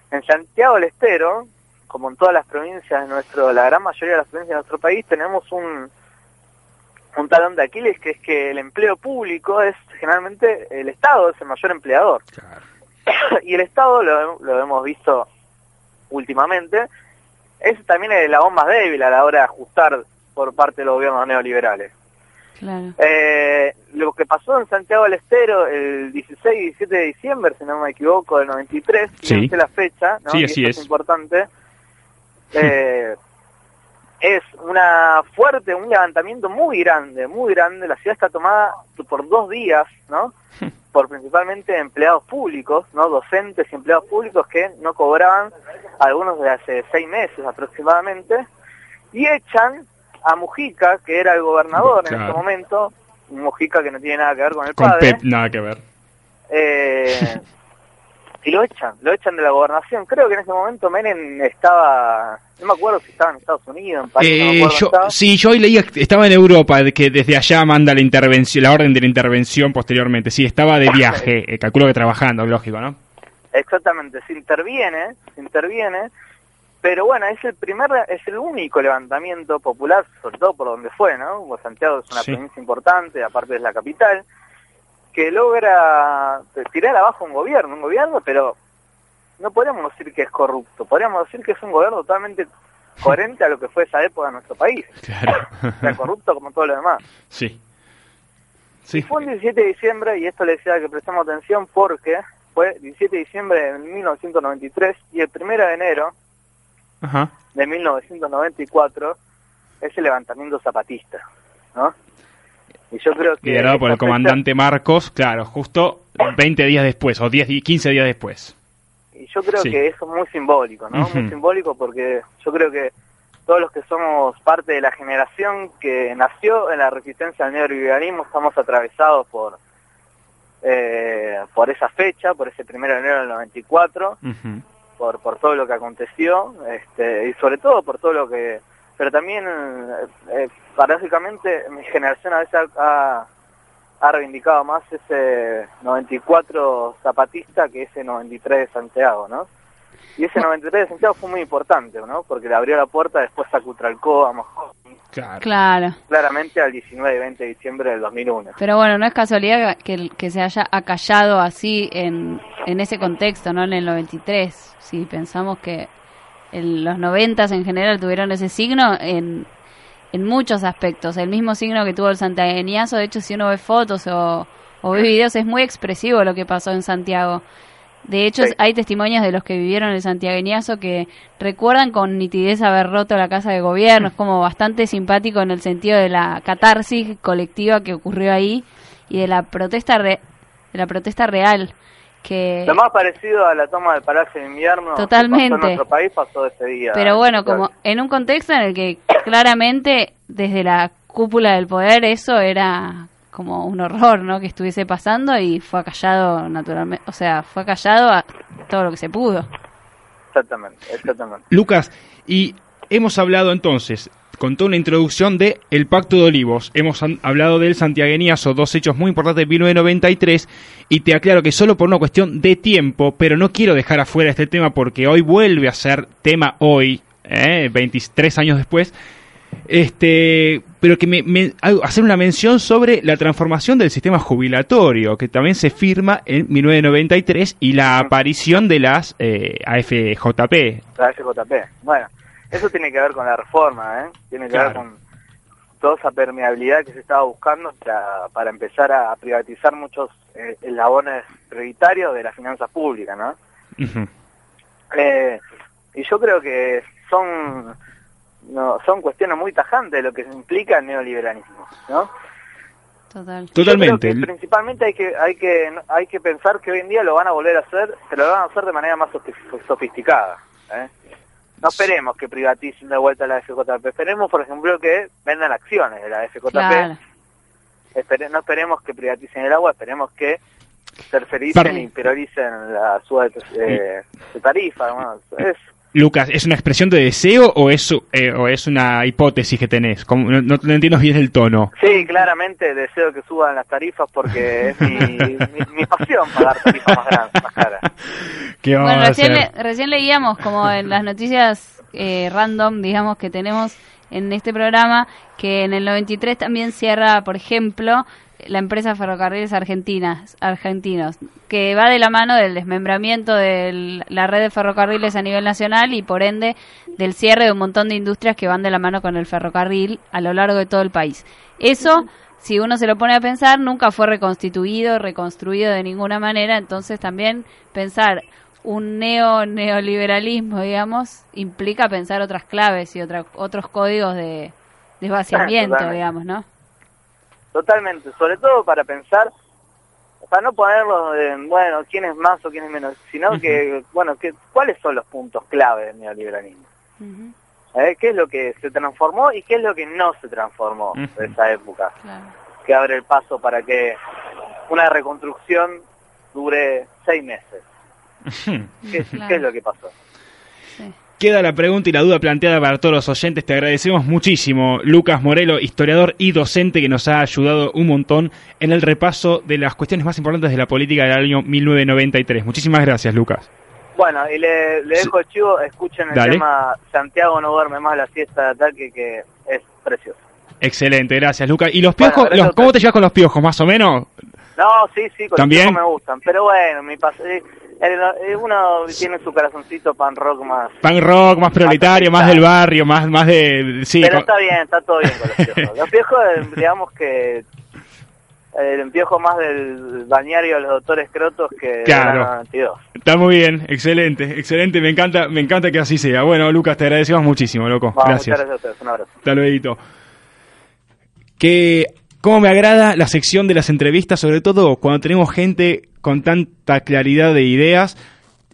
Speaker 5: En Santiago del Estero, como en todas las provincias de nuestro, la gran mayoría de las provincias de nuestro país, tenemos un, un talón de Aquiles que es que el empleo público es generalmente el Estado es el mayor empleador.
Speaker 1: Claro. <coughs>
Speaker 5: y el Estado, lo, lo hemos visto últimamente, es también el eslabón más débil a la hora de ajustar por parte de los gobiernos neoliberales.
Speaker 2: Claro.
Speaker 5: Eh, lo que pasó en Santiago del Estero el 16 y 17 de diciembre, si no me equivoco, del 93,
Speaker 1: Sí.
Speaker 5: la fecha, ¿no?
Speaker 1: Sí,
Speaker 5: Y
Speaker 1: así
Speaker 5: esto
Speaker 1: es.
Speaker 5: importante, eh, es una fuerte, un levantamiento muy grande, muy grande. La ciudad está tomada por dos días, ¿no? <laughs> Por principalmente empleados públicos, ¿no? Docentes y empleados públicos que no cobraban, algunos de hace seis meses aproximadamente, y echan a Mujica, que era el gobernador en ese momento, Mujica que no tiene nada que ver con el
Speaker 1: Con
Speaker 5: padre,
Speaker 1: Pep, nada que ver.
Speaker 5: eh, y lo echan, lo echan de la gobernación. Creo que en ese momento Menem estaba, no me acuerdo si estaba en Estados Unidos, en París, no
Speaker 1: Eh,
Speaker 5: acuerdo
Speaker 1: yo,
Speaker 5: estaba.
Speaker 1: sí, yo hoy leía que estaba en Europa, que desde allá manda la intervención, la orden de la intervención posteriormente. Sí, estaba de viaje, eh, calculo que trabajando, lógico, ¿no?
Speaker 5: Exactamente, se interviene, se interviene, pero bueno, es el primer, es el único levantamiento popular, sobre todo por donde fue, ¿no? Santiago es una
Speaker 1: Sí.
Speaker 5: provincia importante, aparte es la capital, que logra tirar abajo un gobierno, un gobierno, pero no podríamos decir que es corrupto, podríamos decir que es un gobierno totalmente coherente a lo que fue esa época en nuestro país, <laughs>
Speaker 1: Claro.
Speaker 5: o sea, corrupto como todo lo demás.
Speaker 1: sí. Sí.
Speaker 5: Fue el 17 de diciembre, y esto le decía que prestemos atención porque fue 17 de diciembre de 1993 y el 1 de enero
Speaker 1: Ajá.
Speaker 5: de 1994 es el levantamiento zapatista, ¿no? Y yo creo que...
Speaker 1: Liderado por el comandante Marcos, claro, justo 20 días después, o 10, y 15 días después.
Speaker 5: Y yo creo
Speaker 1: Sí.
Speaker 5: que eso es muy simbólico, ¿no? Muy simbólico porque yo creo que todos los que somos parte de la generación que nació en la resistencia al neoliberalismo estamos atravesados por eh, por esa fecha, por ese primero de enero del 94,
Speaker 1: Ujú.
Speaker 5: por, por todo lo que aconteció, este, y sobre todo por todo lo que... Pero también, eh, eh, paradójicamente, mi generación a veces ha, ha reivindicado más ese 94 zapatista que ese 93 de Santiago, ¿no? Y ese 93 de Santiago fue muy importante, ¿no? Porque le abrió la puerta después a Cutralcó, a Moscú,
Speaker 1: Claro.
Speaker 2: Claro.
Speaker 5: claramente al 19 y 20 de diciembre del 2001.
Speaker 2: Pero bueno, no es casualidad que, que se haya acallado así en, en ese contexto, ¿no? En el 93. Si pensamos que en los 90 en general tuvieron ese signo en, en muchos aspectos. El mismo signo que tuvo el santiagueñazo, de hecho, si uno ve fotos o, o ve videos, es muy expresivo lo que pasó en Santiago. De hecho,
Speaker 5: Sí.
Speaker 2: hay testimonios de los que vivieron el santiagueñazo que recuerdan con nitidez haber roto la casa de gobierno. Es como bastante simpático en el sentido de la catarsis colectiva que ocurrió ahí y de la protesta re- de la protesta real que
Speaker 5: Lo más parecido a la toma del Palacio de Invierno que pasó en nuestro país pasó ese día.
Speaker 2: Pero bueno,
Speaker 5: Claro.
Speaker 2: como en un contexto en el que claramente desde la cúpula del poder eso era como un horror, ¿no? Que estuviese pasando y fue acallado naturalmente, o sea, fue acallado a todo lo que se pudo.
Speaker 5: Exactamente, exactamente.
Speaker 1: Lucas, y hemos hablado entonces, con toda una introducción de el Pacto de Olivos. Hemos hablado del santiagueñazo, dos hechos muy importantes de 1993. Y te aclaro que solo por una cuestión de tiempo, pero no quiero dejar afuera este tema porque hoy vuelve a ser tema hoy, ¿eh? 23 años después. Este, pero que me, me- hago- hacer una mención sobre la transformación del sistema jubilatorio, que también se firma en 1993, y la aparición de las eh, AFJP.
Speaker 5: la FJP. Bueno, eso tiene que ver con la reforma, ¿eh? Tiene que ver con toda esa permeabilidad que se estaba buscando para, para empezar a privatizar muchos eh, eslabones prioritarios de las finanzas públicas, ¿no? Eh, y yo creo que son no, son cuestiones muy tajantes de lo que implica el neoliberalismo, ¿no?
Speaker 2: Total.
Speaker 5: Yo
Speaker 1: Totalmente.
Speaker 5: creo que principalmente hay que hay que hay que pensar que hoy en día lo van a volver a hacer, pero lo van a hacer de manera más sofi- sofisticada. ¿eh? No esperemos que privaticen de vuelta la FJP, esperemos, por ejemplo, que vendan acciones de la FJP.
Speaker 2: Claro.
Speaker 5: Espere- no esperemos que privaticen el agua, esperemos que tercericen y prioricen la suba de, eh, de tarifa. Bueno, es,
Speaker 1: Lucas, ¿es una expresión de deseo o es, eh, o es una hipótesis que tenés? Como- no, no, no entiendo bien el tono.
Speaker 5: Sí, claramente deseo que suban las tarifas porque es mi, <laughs> mi, mi pasión pagar tarifas más, grandes, más caras.
Speaker 1: ¿Qué vamos
Speaker 2: Bueno,
Speaker 1: a
Speaker 2: recién,
Speaker 1: hacer?
Speaker 2: le- recién leíamos como en las noticias eh, random, digamos, que tenemos en este programa, que en el 93 también cierra, por ejemplo, la empresa Ferrocarriles Argentinas, Argentinos, que va de la mano del desmembramiento de la red de ferrocarriles a nivel nacional y por ende del cierre de un montón de industrias que van de la mano con el ferrocarril a lo largo de todo el país. Eso, si uno se lo pone a pensar, nunca fue reconstituido, reconstruido de ninguna manera, entonces también pensar un neo neoliberalismo, digamos, implica pensar otras claves y otra, otros códigos de, de vaciamiento,
Speaker 5: Totalmente.
Speaker 2: digamos, ¿no?
Speaker 5: Totalmente, sobre todo para pensar, para no ponerlo en, bueno, quién es más o quién es menos, sino que, bueno, que, ¿cuáles son los puntos clave del neoliberalismo?
Speaker 2: Ujú,
Speaker 5: ¿Eh? ¿Qué es lo que se transformó y qué es lo que no se transformó de
Speaker 1: Ujú.
Speaker 5: esa época?
Speaker 2: claro.
Speaker 5: Que abre el paso para que una reconstrucción dure seis meses. ¿Qué,
Speaker 2: Claro.
Speaker 5: qué es lo que pasó?
Speaker 1: Queda la pregunta y la duda planteada para todos los oyentes. Te agradecemos muchísimo, Lucas Morelo, historiador y docente que nos ha ayudado un montón en el repaso de las cuestiones más importantes de la política del año 1993. Muchísimas gracias, Lucas.
Speaker 5: Bueno, y le, le dejo el chivo, escuchen el
Speaker 1: Dale.
Speaker 5: tema Santiago no duerme más la siesta de ataque, que es precioso.
Speaker 1: Excelente, gracias, Lucas. ¿Y los piojos? los- ¿Cómo te llevas con los piojos, más o menos?
Speaker 5: No, sí, sí, con
Speaker 1: ¿También?
Speaker 5: los piojos me gustan, pero bueno, mi pas eh, eh, uno tiene su corazoncito pan rock más...
Speaker 1: Punk rock, más proletario, más del barrio, más, más de... Sí,
Speaker 5: pero
Speaker 1: con-
Speaker 5: está bien, está todo bien con los piojos. Los piojos, eh, digamos que... El piojo más del bañario de los doctores crotos que
Speaker 1: Claro.
Speaker 5: 92.
Speaker 1: está muy bien, excelente, excelente. Me encanta, me encanta que así sea. Bueno, Lucas, te agradecemos muchísimo, loco.
Speaker 5: Bueno,
Speaker 1: gracias.
Speaker 5: Muchas gracias a ustedes, un abrazo.
Speaker 1: Hasta luego. Que cómo me agrada la sección de las entrevistas, sobre todo cuando tenemos gente con tanta claridad de ideas.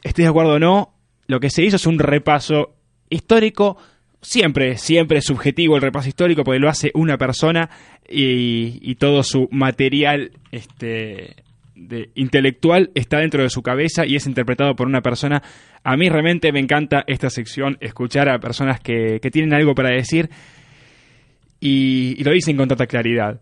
Speaker 1: Estés de acuerdo o no, lo que se hizo es un repaso histórico. Siempre, siempre es subjetivo el repaso histórico porque lo hace una persona y, todo su material este, de, intelectual está dentro de su cabeza y es interpretado por una persona. A mí realmente me encanta esta sección, escuchar a personas que, que tienen algo para decir y, y lo dicen con tanta claridad.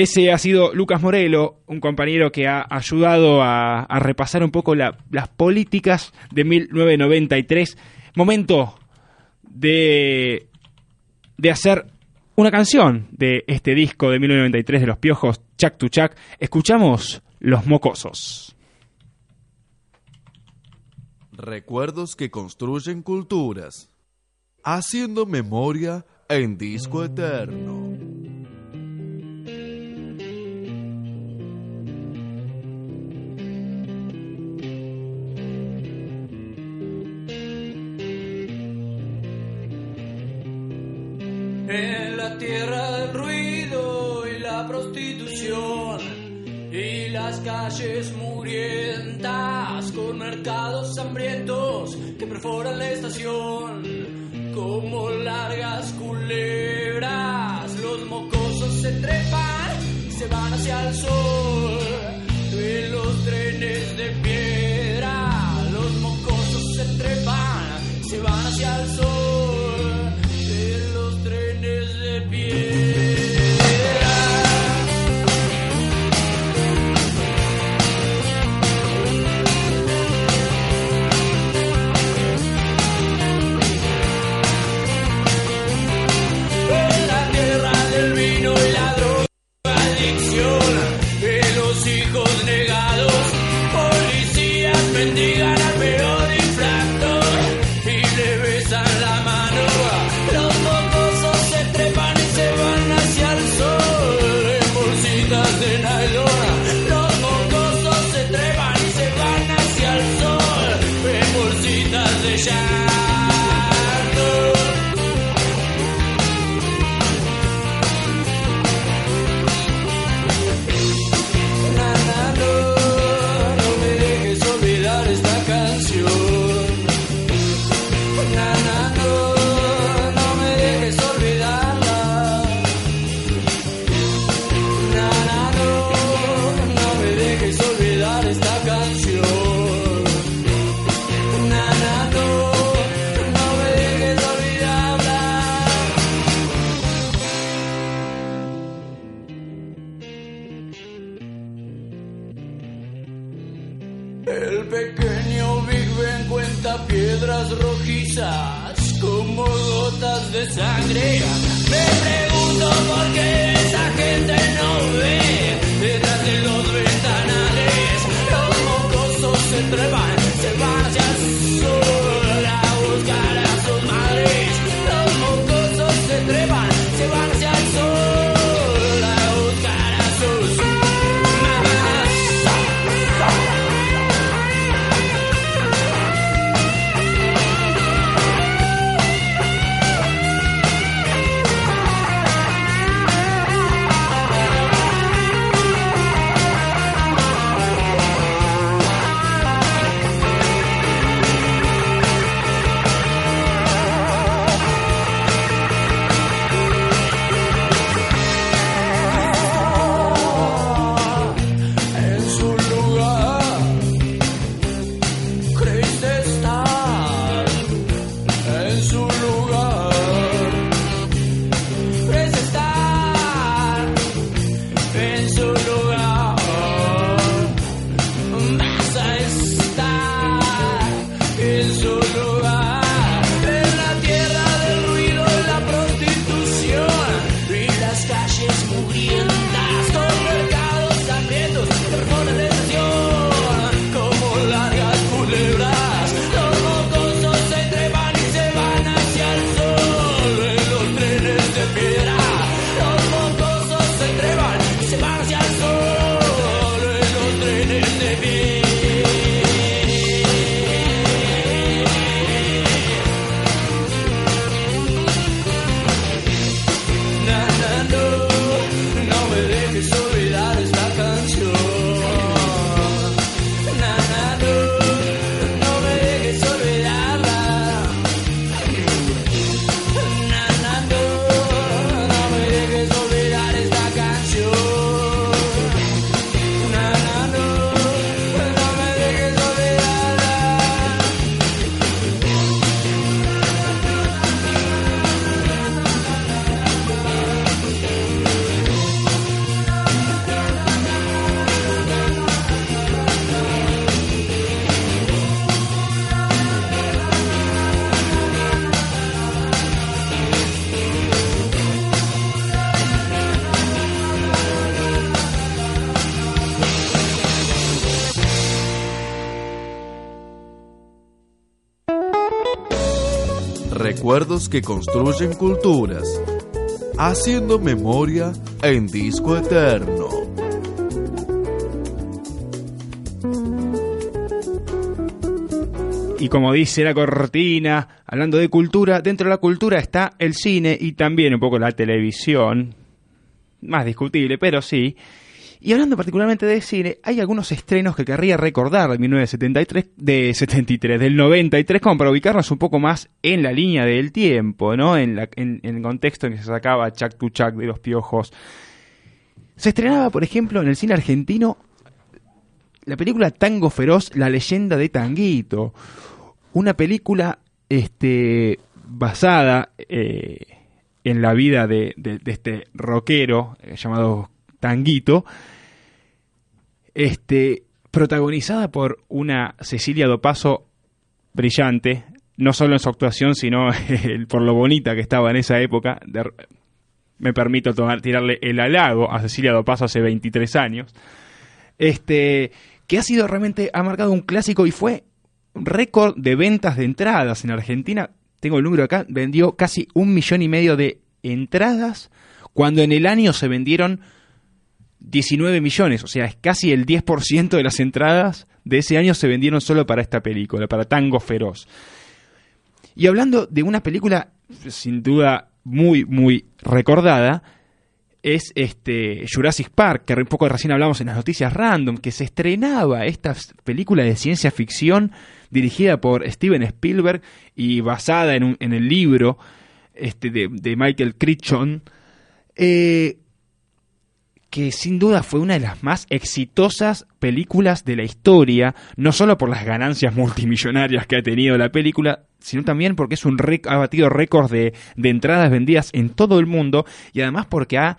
Speaker 1: Ese ha sido Lucas Morelo, un compañero que ha ayudado a, repasar un poco la- las políticas de 1993. Momento de, de hacer una canción de este disco de 1993 de Los Piojos, Chac to Chac. Escuchamos Los Mocosos.
Speaker 4: Recuerdos que construyen culturas. Haciendo memoria en disco eterno.
Speaker 3: Las calles murientas con mercados hambrientos que perforan la estación como largas culebras los mocosos se trepan y se van hacia el sol en los trenes de piedra los mocosos se trepan y se van hacia el sol
Speaker 4: Que construyen culturas. Haciendo memoria en disco eterno.
Speaker 1: Y como dice la cortina, hablando de cultura, dentro de la cultura está el cine y también un poco la televisión. Más discutible, pero sí. Y hablando particularmente de cine, hay algunos estrenos que querría recordar de 1973, de 73, del 93, como para ubicarnos un poco más en la línea del tiempo, ¿no? En, el contexto en que se sacaba Chuck to Chuck de los piojos. Se estrenaba, por ejemplo, en el cine argentino la película Tango Feroz, la leyenda de Tanguito. Una película este, basada eh, en la vida de, de- de este rockero eh, llamado Tanguito, este, protagonizada por una Cecilia Dopaso brillante, no solo en su actuación, sino <laughs> por lo bonita que estaba en esa época. Me permito tomar, tirarle el halago a Cecilia Dopaso hace 23 años. Este, que ha sido realmente, ha marcado un clásico y fue récord de ventas de entradas en Argentina. Tengo el número acá, vendió casi un millón y medio de entradas, cuando en el año se vendieron 19 millones, o sea, es casi el 10% de las entradas de ese año se vendieron solo para esta película, para Tango Feroz. Y hablando de una película sin duda muy, muy recordada, es este Jurassic Park, que un poco recién hablamos en las noticias random, que se estrenaba esta película de ciencia ficción dirigida por Steven Spielberg y basada en, un- en el libro este, de, Michael Crichton, eh, que sin duda fue una de las más exitosas películas de la historia, no solo por las ganancias multimillonarias que ha tenido la película, sino también porque es un ha batido récords de, de entradas vendidas en todo el mundo y además porque ha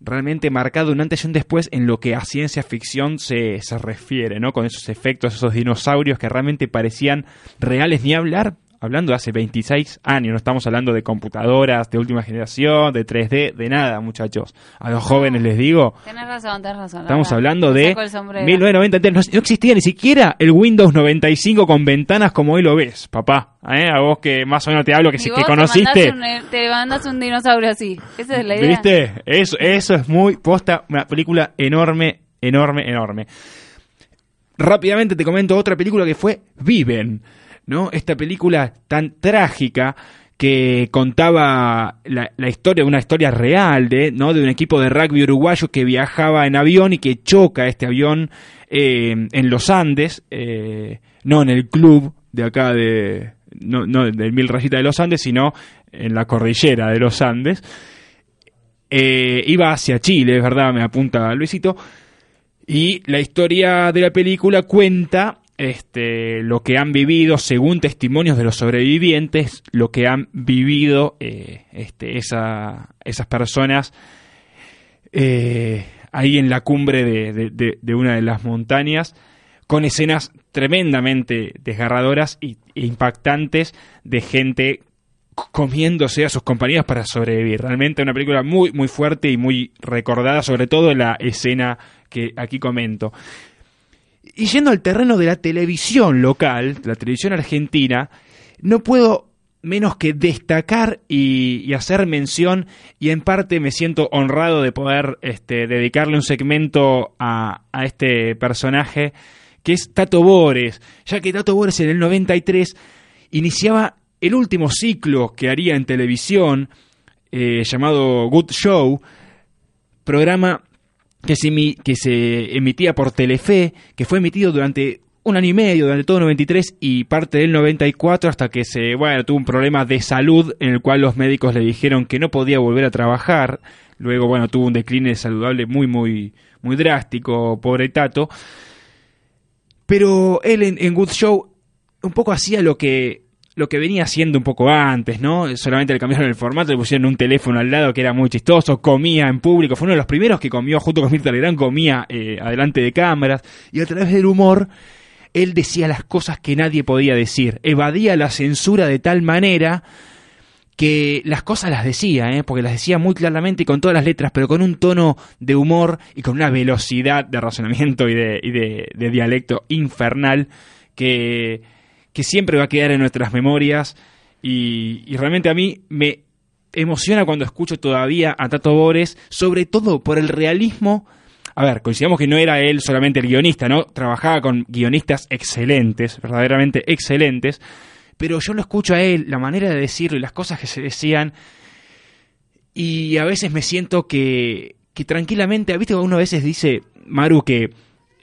Speaker 1: realmente marcado un antes y un después en lo que a ciencia ficción se, se refiere, ¿no? Con esos efectos, esos dinosaurios que realmente parecían reales, ni hablar, hablando de hace 26 años, no estamos hablando de computadoras de última generación, de 3D, de nada, muchachos. A los jóvenes les digo,
Speaker 2: Tenés razón, tenés razón.
Speaker 1: Estamos
Speaker 2: verdad.
Speaker 1: hablando de
Speaker 2: saco el sombrero.
Speaker 1: 1993. No, no existía ni siquiera el Windows 95 con ventanas como hoy lo ves, papá. ¿Eh? A vos que más o menos te hablo, que, si-
Speaker 2: te
Speaker 1: conociste.
Speaker 2: un- Te mandas un dinosaurio así. Esa es la idea.
Speaker 1: ¿Viste? Eso, eso es muy posta. Una película enorme, enorme, enorme. Rápidamente te comento otra película que fue Viven, ¿no? Esta película tan trágica que contaba la, la historia, una historia real de, ¿no? de un equipo de rugby uruguayo que viajaba en avión y que choca este avión eh, en los Andes, eh, no en el club de acá de, no, no del Mil Rayita de los Andes, sino en la cordillera de los Andes. Eh, iba hacia Chile, es verdad, me apunta Luisito. Y la historia de la película cuenta este, lo que han vivido, según testimonios de los sobrevivientes, lo que han vivido eh, este, esa- esas personas eh, ahí en la cumbre de, de- una de las montañas, con escenas tremendamente desgarradoras e impactantes de gente comiéndose a sus compañeros para sobrevivir. Realmente una película muy, muy fuerte y muy recordada, sobre todo la escena que aquí comento. Y yendo al terreno de la televisión local, la televisión argentina, no puedo menos que destacar y, y hacer mención, y en parte me siento honrado de poder este, dedicarle un segmento a, a este personaje, que es Tato Bores, ya que Tato Bores en el 93 iniciaba el último ciclo que haría en televisión, eh, llamado Good Show, programa que se, que se emitía por Telefe, que fue emitido durante un año y medio, durante todo el 93 y parte del 94 hasta que se, bueno, tuvo un problema de salud en el cual los médicos le dijeron que no podía volver a trabajar. Luego, bueno, tuvo un decline saludable muy, muy, muy drástico, pobre Tato. Pero él en Good Show un poco hacía lo que lo que venía haciendo un poco antes, ¿no? Solamente le cambiaron el formato, le pusieron un teléfono al lado que era muy chistoso, comía en público, fue uno de los primeros que comió junto con Mirta Legrand, comía eh, adelante de cámaras, y a través del humor, él decía las cosas que nadie podía decir, evadía la censura de tal manera que las cosas las decía, ¿eh? porque las decía muy claramente y con todas las letras, pero con un tono de humor y con una velocidad de razonamiento y de, y de, de dialecto infernal que, que siempre va a quedar en nuestras memorias y, realmente a mí me emociona cuando escucho todavía a Tato Bores, sobre todo por el realismo. A ver, coincidamos que no era él solamente el guionista, ¿no? Trabajaba con guionistas excelentes, verdaderamente excelentes, pero yo lo escucho a él, la manera de decirlo y las cosas que se decían, y a veces me siento que, que tranquilamente, viste, uno a veces dice, Maru, que,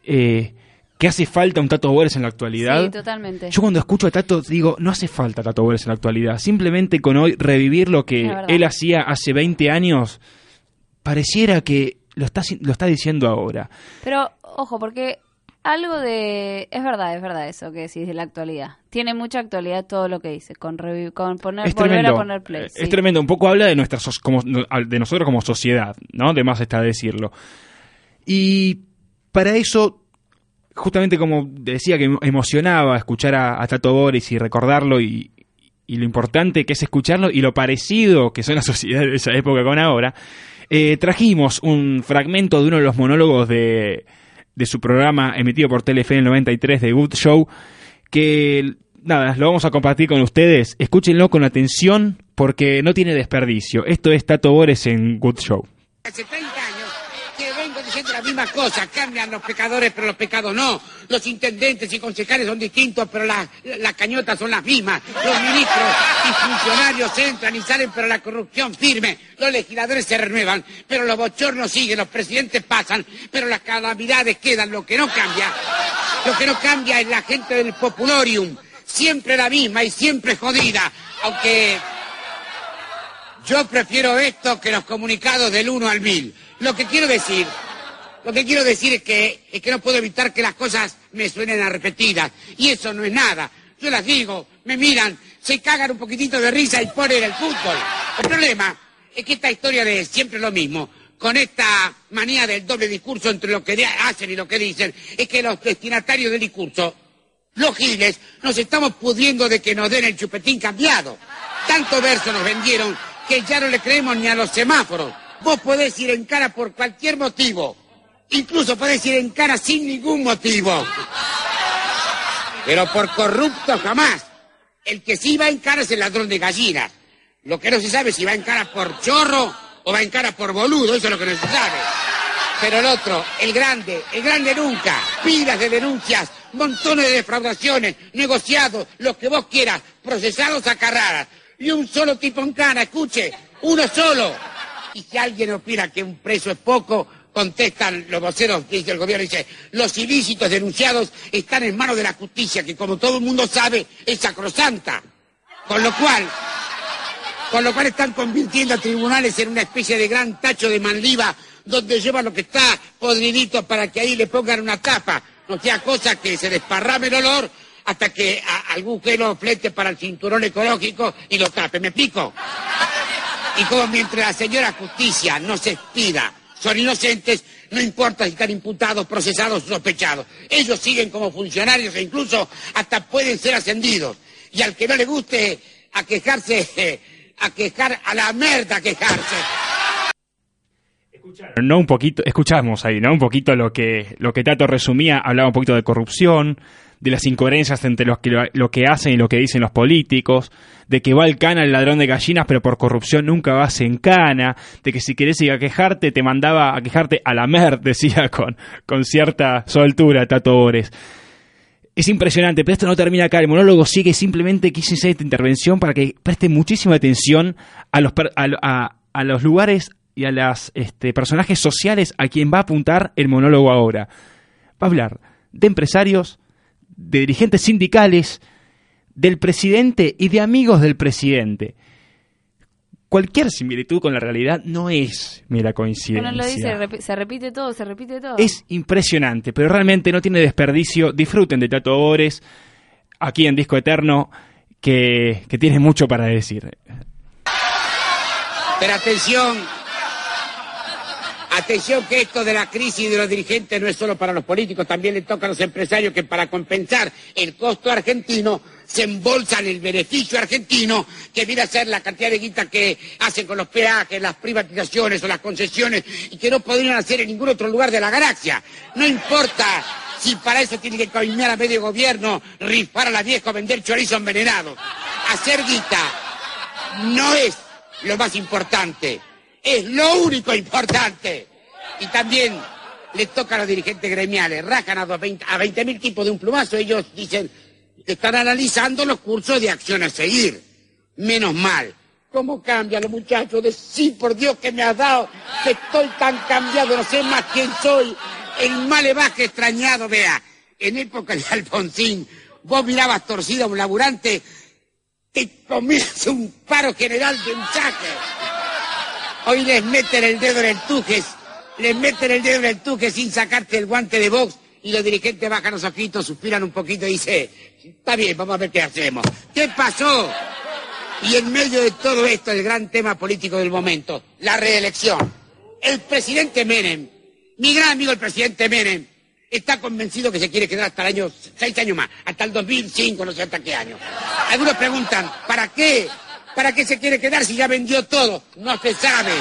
Speaker 1: eh, que hace falta un Tato Bores en la actualidad.
Speaker 2: Sí, totalmente.
Speaker 1: Yo cuando escucho a Tato digo, no hace falta Tato Bores en la actualidad. Simplemente con hoy revivir lo que él hacía hace 20 años, pareciera que lo está, lo está diciendo ahora.
Speaker 2: Pero, ojo, porque algo de... Es verdad, es verdad eso que decís de la actualidad. Tiene mucha actualidad todo lo que dice, con, revi- con poner,
Speaker 1: Es
Speaker 2: volver
Speaker 1: tremendo.
Speaker 2: a poner play. Sí.
Speaker 1: Es tremendo. Un poco habla de nuestra so- como, de nosotros como sociedad, ¿no? De más está decirlo. Y para eso, justamente como decía que emocionaba escuchar a, Tato Boris y recordarlo y, y lo importante que es escucharlo y lo parecido que son las <laughs> sociedades de esa época con ahora, eh, trajimos un fragmento de uno de los monólogos de, de su programa emitido por Telefe en el 93 de Good Show, que nada, lo vamos a compartir con ustedes. Escúchenlo con atención porque no tiene desperdicio. Esto es Tato Bores en Good Show.
Speaker 6: hace 30 años diciendo la misma cosa. Cambian los pecadores, pero los pecados no. Los intendentes y concejales son distintos, pero las, las cañotas son las mismas. Los ministros y funcionarios entran y salen, pero la corrupción firme. Los legisladores se renuevan, pero los bochornos siguen. Los presidentes pasan, pero las calamidades quedan. Lo que no cambia, lo que no cambia es la gente del populorium. Siempre la misma y siempre jodida. Aunque yo prefiero esto que los comunicados del 1 al 1000. Lo que quiero decir, lo que quiero decir es que, es que no puedo evitar que las cosas me suenen a repetidas. Y eso no es nada. Yo las digo, me miran, se cagan un poquitito de risa y ponen el fútbol. El problema es que esta historia de siempre lo mismo, con esta manía del doble discurso entre lo que hacen y lo que dicen, es que los destinatarios del discurso, los giles, nos estamos pudriendo de que nos den el chupetín cambiado. Tanto verso nos vendieron que ya no le creemos ni a los semáforos. Vos podés ir en cara por cualquier motivo. Incluso podés ir en cara sin ningún motivo. Pero por corrupto jamás. El que sí va en cara es el ladrón de gallinas. Lo que no se sabe es si va en cara por chorro o va en cara por boludo, eso es lo que no se sabe. Pero el otro, el grande, el grande nunca, pilas de denuncias, montones de defraudaciones, negociados, lo que vos quieras, procesados a carraras. Y un solo tipo en cana, escuche, uno solo. Y si alguien opina que un preso es poco, contestan los voceros del gobierno, dice, los ilícitos denunciados están en manos de la justicia, que como todo el mundo sabe, es sacrosanta. Con lo cual, con lo cual están convirtiendo a tribunales en una especie de gran tacho de manliva donde llevan lo que está podridito para que ahí le pongan una tapa. No sea cosa que se desparrame el olor hasta que algún lo flete para el cinturón ecológico y lo tape. ¿Me explico? Y como mientras la señora justicia no se expida, son inocentes, no importa si están imputados, procesados sospechados. Ellos siguen como funcionarios e incluso hasta pueden ser ascendidos. Y al que no le guste a quejarse, <laughs> a quejar, a la merda a quejarse.
Speaker 1: No un poquito, escuchamos ahí, ¿no? Un poquito lo que, lo que Tato resumía, hablaba un poquito de corrupción, de las incoherencias entre los que, lo que hacen y lo que dicen los políticos, de que va al cana el ladrón de gallinas, pero por corrupción nunca vas en cana, de que si querés ir a quejarte, te mandaba a quejarte a la mer, <laughs> decía con, con cierta soltura Tato Bores. Es impresionante, pero esto no termina acá. El monólogo sigue. Simplemente quise hacer esta intervención para que preste muchísima atención a los, a, a los lugares y a los este, personajes sociales a quien va a apuntar el monólogo ahora. Va a hablar de empresarios, de dirigentes sindicales, del presidente y de amigos del presidente. Cualquier similitud con la realidad no es mera coincidencia.
Speaker 2: Bueno, lo dice, se repite todo, se repite todo.
Speaker 1: Es impresionante, pero realmente no tiene desperdicio. Disfruten de Tato Ores aquí en Disco Eterno, que, que tiene mucho para decir.
Speaker 6: Pero atención, Atención que esto de la crisis de los dirigentes no es solo para los políticos, también le toca a los empresarios que para compensar el costo argentino se embolsan el beneficio argentino que viene a ser la cantidad de guita que hacen con los peajes, las privatizaciones o las concesiones y que no podrían hacer en ningún otro lugar de la galaxia. No importa si para eso tiene que coimear a medio gobierno, rifar a la vieja o vender chorizo envenenado. Hacer guita no es lo más importante es lo único importante. Y también le toca a los dirigentes gremiales, rajan a 20 mil tipos de un plumazo, ellos dicen que están analizando los cursos de acción a seguir. Menos mal. ¿Cómo cambian los muchachos? De sí, por Dios que me has dado, que estoy tan cambiado, no sé más quién soy. El malevaje extrañado, vea. En época de Alfonsín, vos mirabas torcido a un laburante, te comías un paro general de un Hoy les meten el dedo en el tujes, les meten el dedo en el tuje sin sacarte el guante de box y los dirigentes bajan los ojitos, suspiran un poquito y dicen, está bien, vamos a ver qué hacemos. ¿Qué pasó? Y en medio de todo esto, el gran tema político del momento, la reelección. El presidente Menem, mi gran amigo el presidente Menem, está convencido que se quiere quedar hasta el año, seis años más, hasta el 2005, no sé hasta qué año. Algunos preguntan, ¿para qué? ¿Para qué se quiere quedar si ya vendió todo? No se sabe.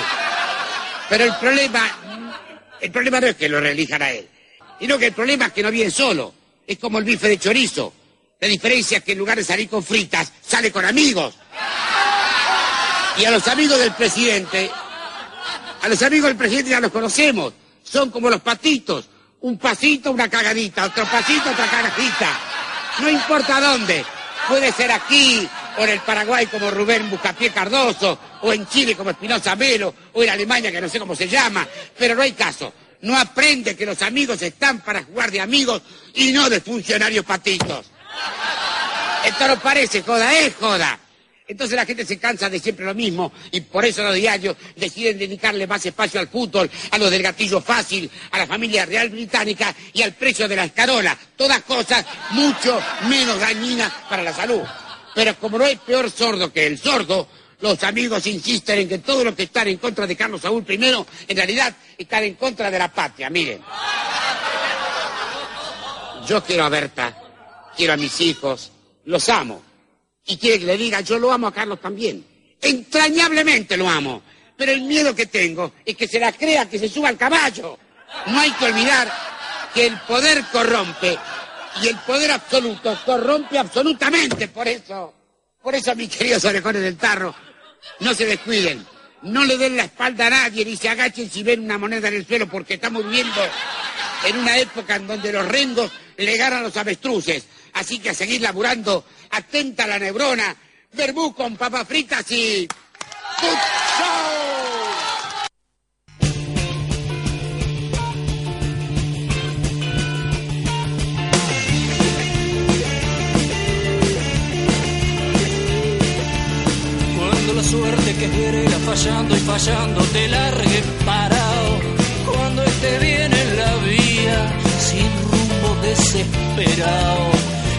Speaker 6: Pero el problema, el problema no es que lo reelijan a él, sino que el problema es que no viene solo. Es como el bife de chorizo. La diferencia es que en lugar de salir con fritas, sale con amigos. Y a los amigos del presidente, a los amigos del presidente ya los conocemos. Son como los patitos. Un pasito, una cagadita. Otro pasito, otra cagadita. No importa dónde. Puede ser aquí, o en el Paraguay como Rubén Buscapié Cardoso, o en Chile como Espinosa Melo, o en Alemania que no sé cómo se llama. Pero no hay caso. No aprende que los amigos están para jugar de amigos y no de funcionarios patitos. Esto no parece joda, es joda. Entonces la gente se cansa de siempre lo mismo y por eso los diarios deciden dedicarle más espacio al fútbol, a los del gatillo fácil, a la familia real británica y al precio de la escarola. Todas cosas mucho menos dañinas para la salud. Pero como no hay peor sordo que el sordo, los amigos insisten en que todo lo que están en contra de Carlos Saúl I, en realidad están en contra de la patria. Miren. Yo quiero a Berta, quiero a mis hijos, los amo. Y quiere que le diga, yo lo amo a Carlos también. Entrañablemente lo amo. Pero el miedo que tengo es que se la crea que se suba al caballo. No hay que olvidar que el poder corrompe y el poder absoluto corrompe absolutamente. Por eso, por eso, mis queridos orejones del tarro, no se descuiden. No le den la espalda a nadie ni se agachen si ven una moneda en el suelo porque estamos viviendo en una época en donde los rengos le ganan los avestruces. Así que a seguir laburando, atenta la neurona, verbú con papas fritas y... ¡Good
Speaker 3: que irá fallando y fallando te largue parado. Cuando esté bien en la vía, sin rumbo desesperado.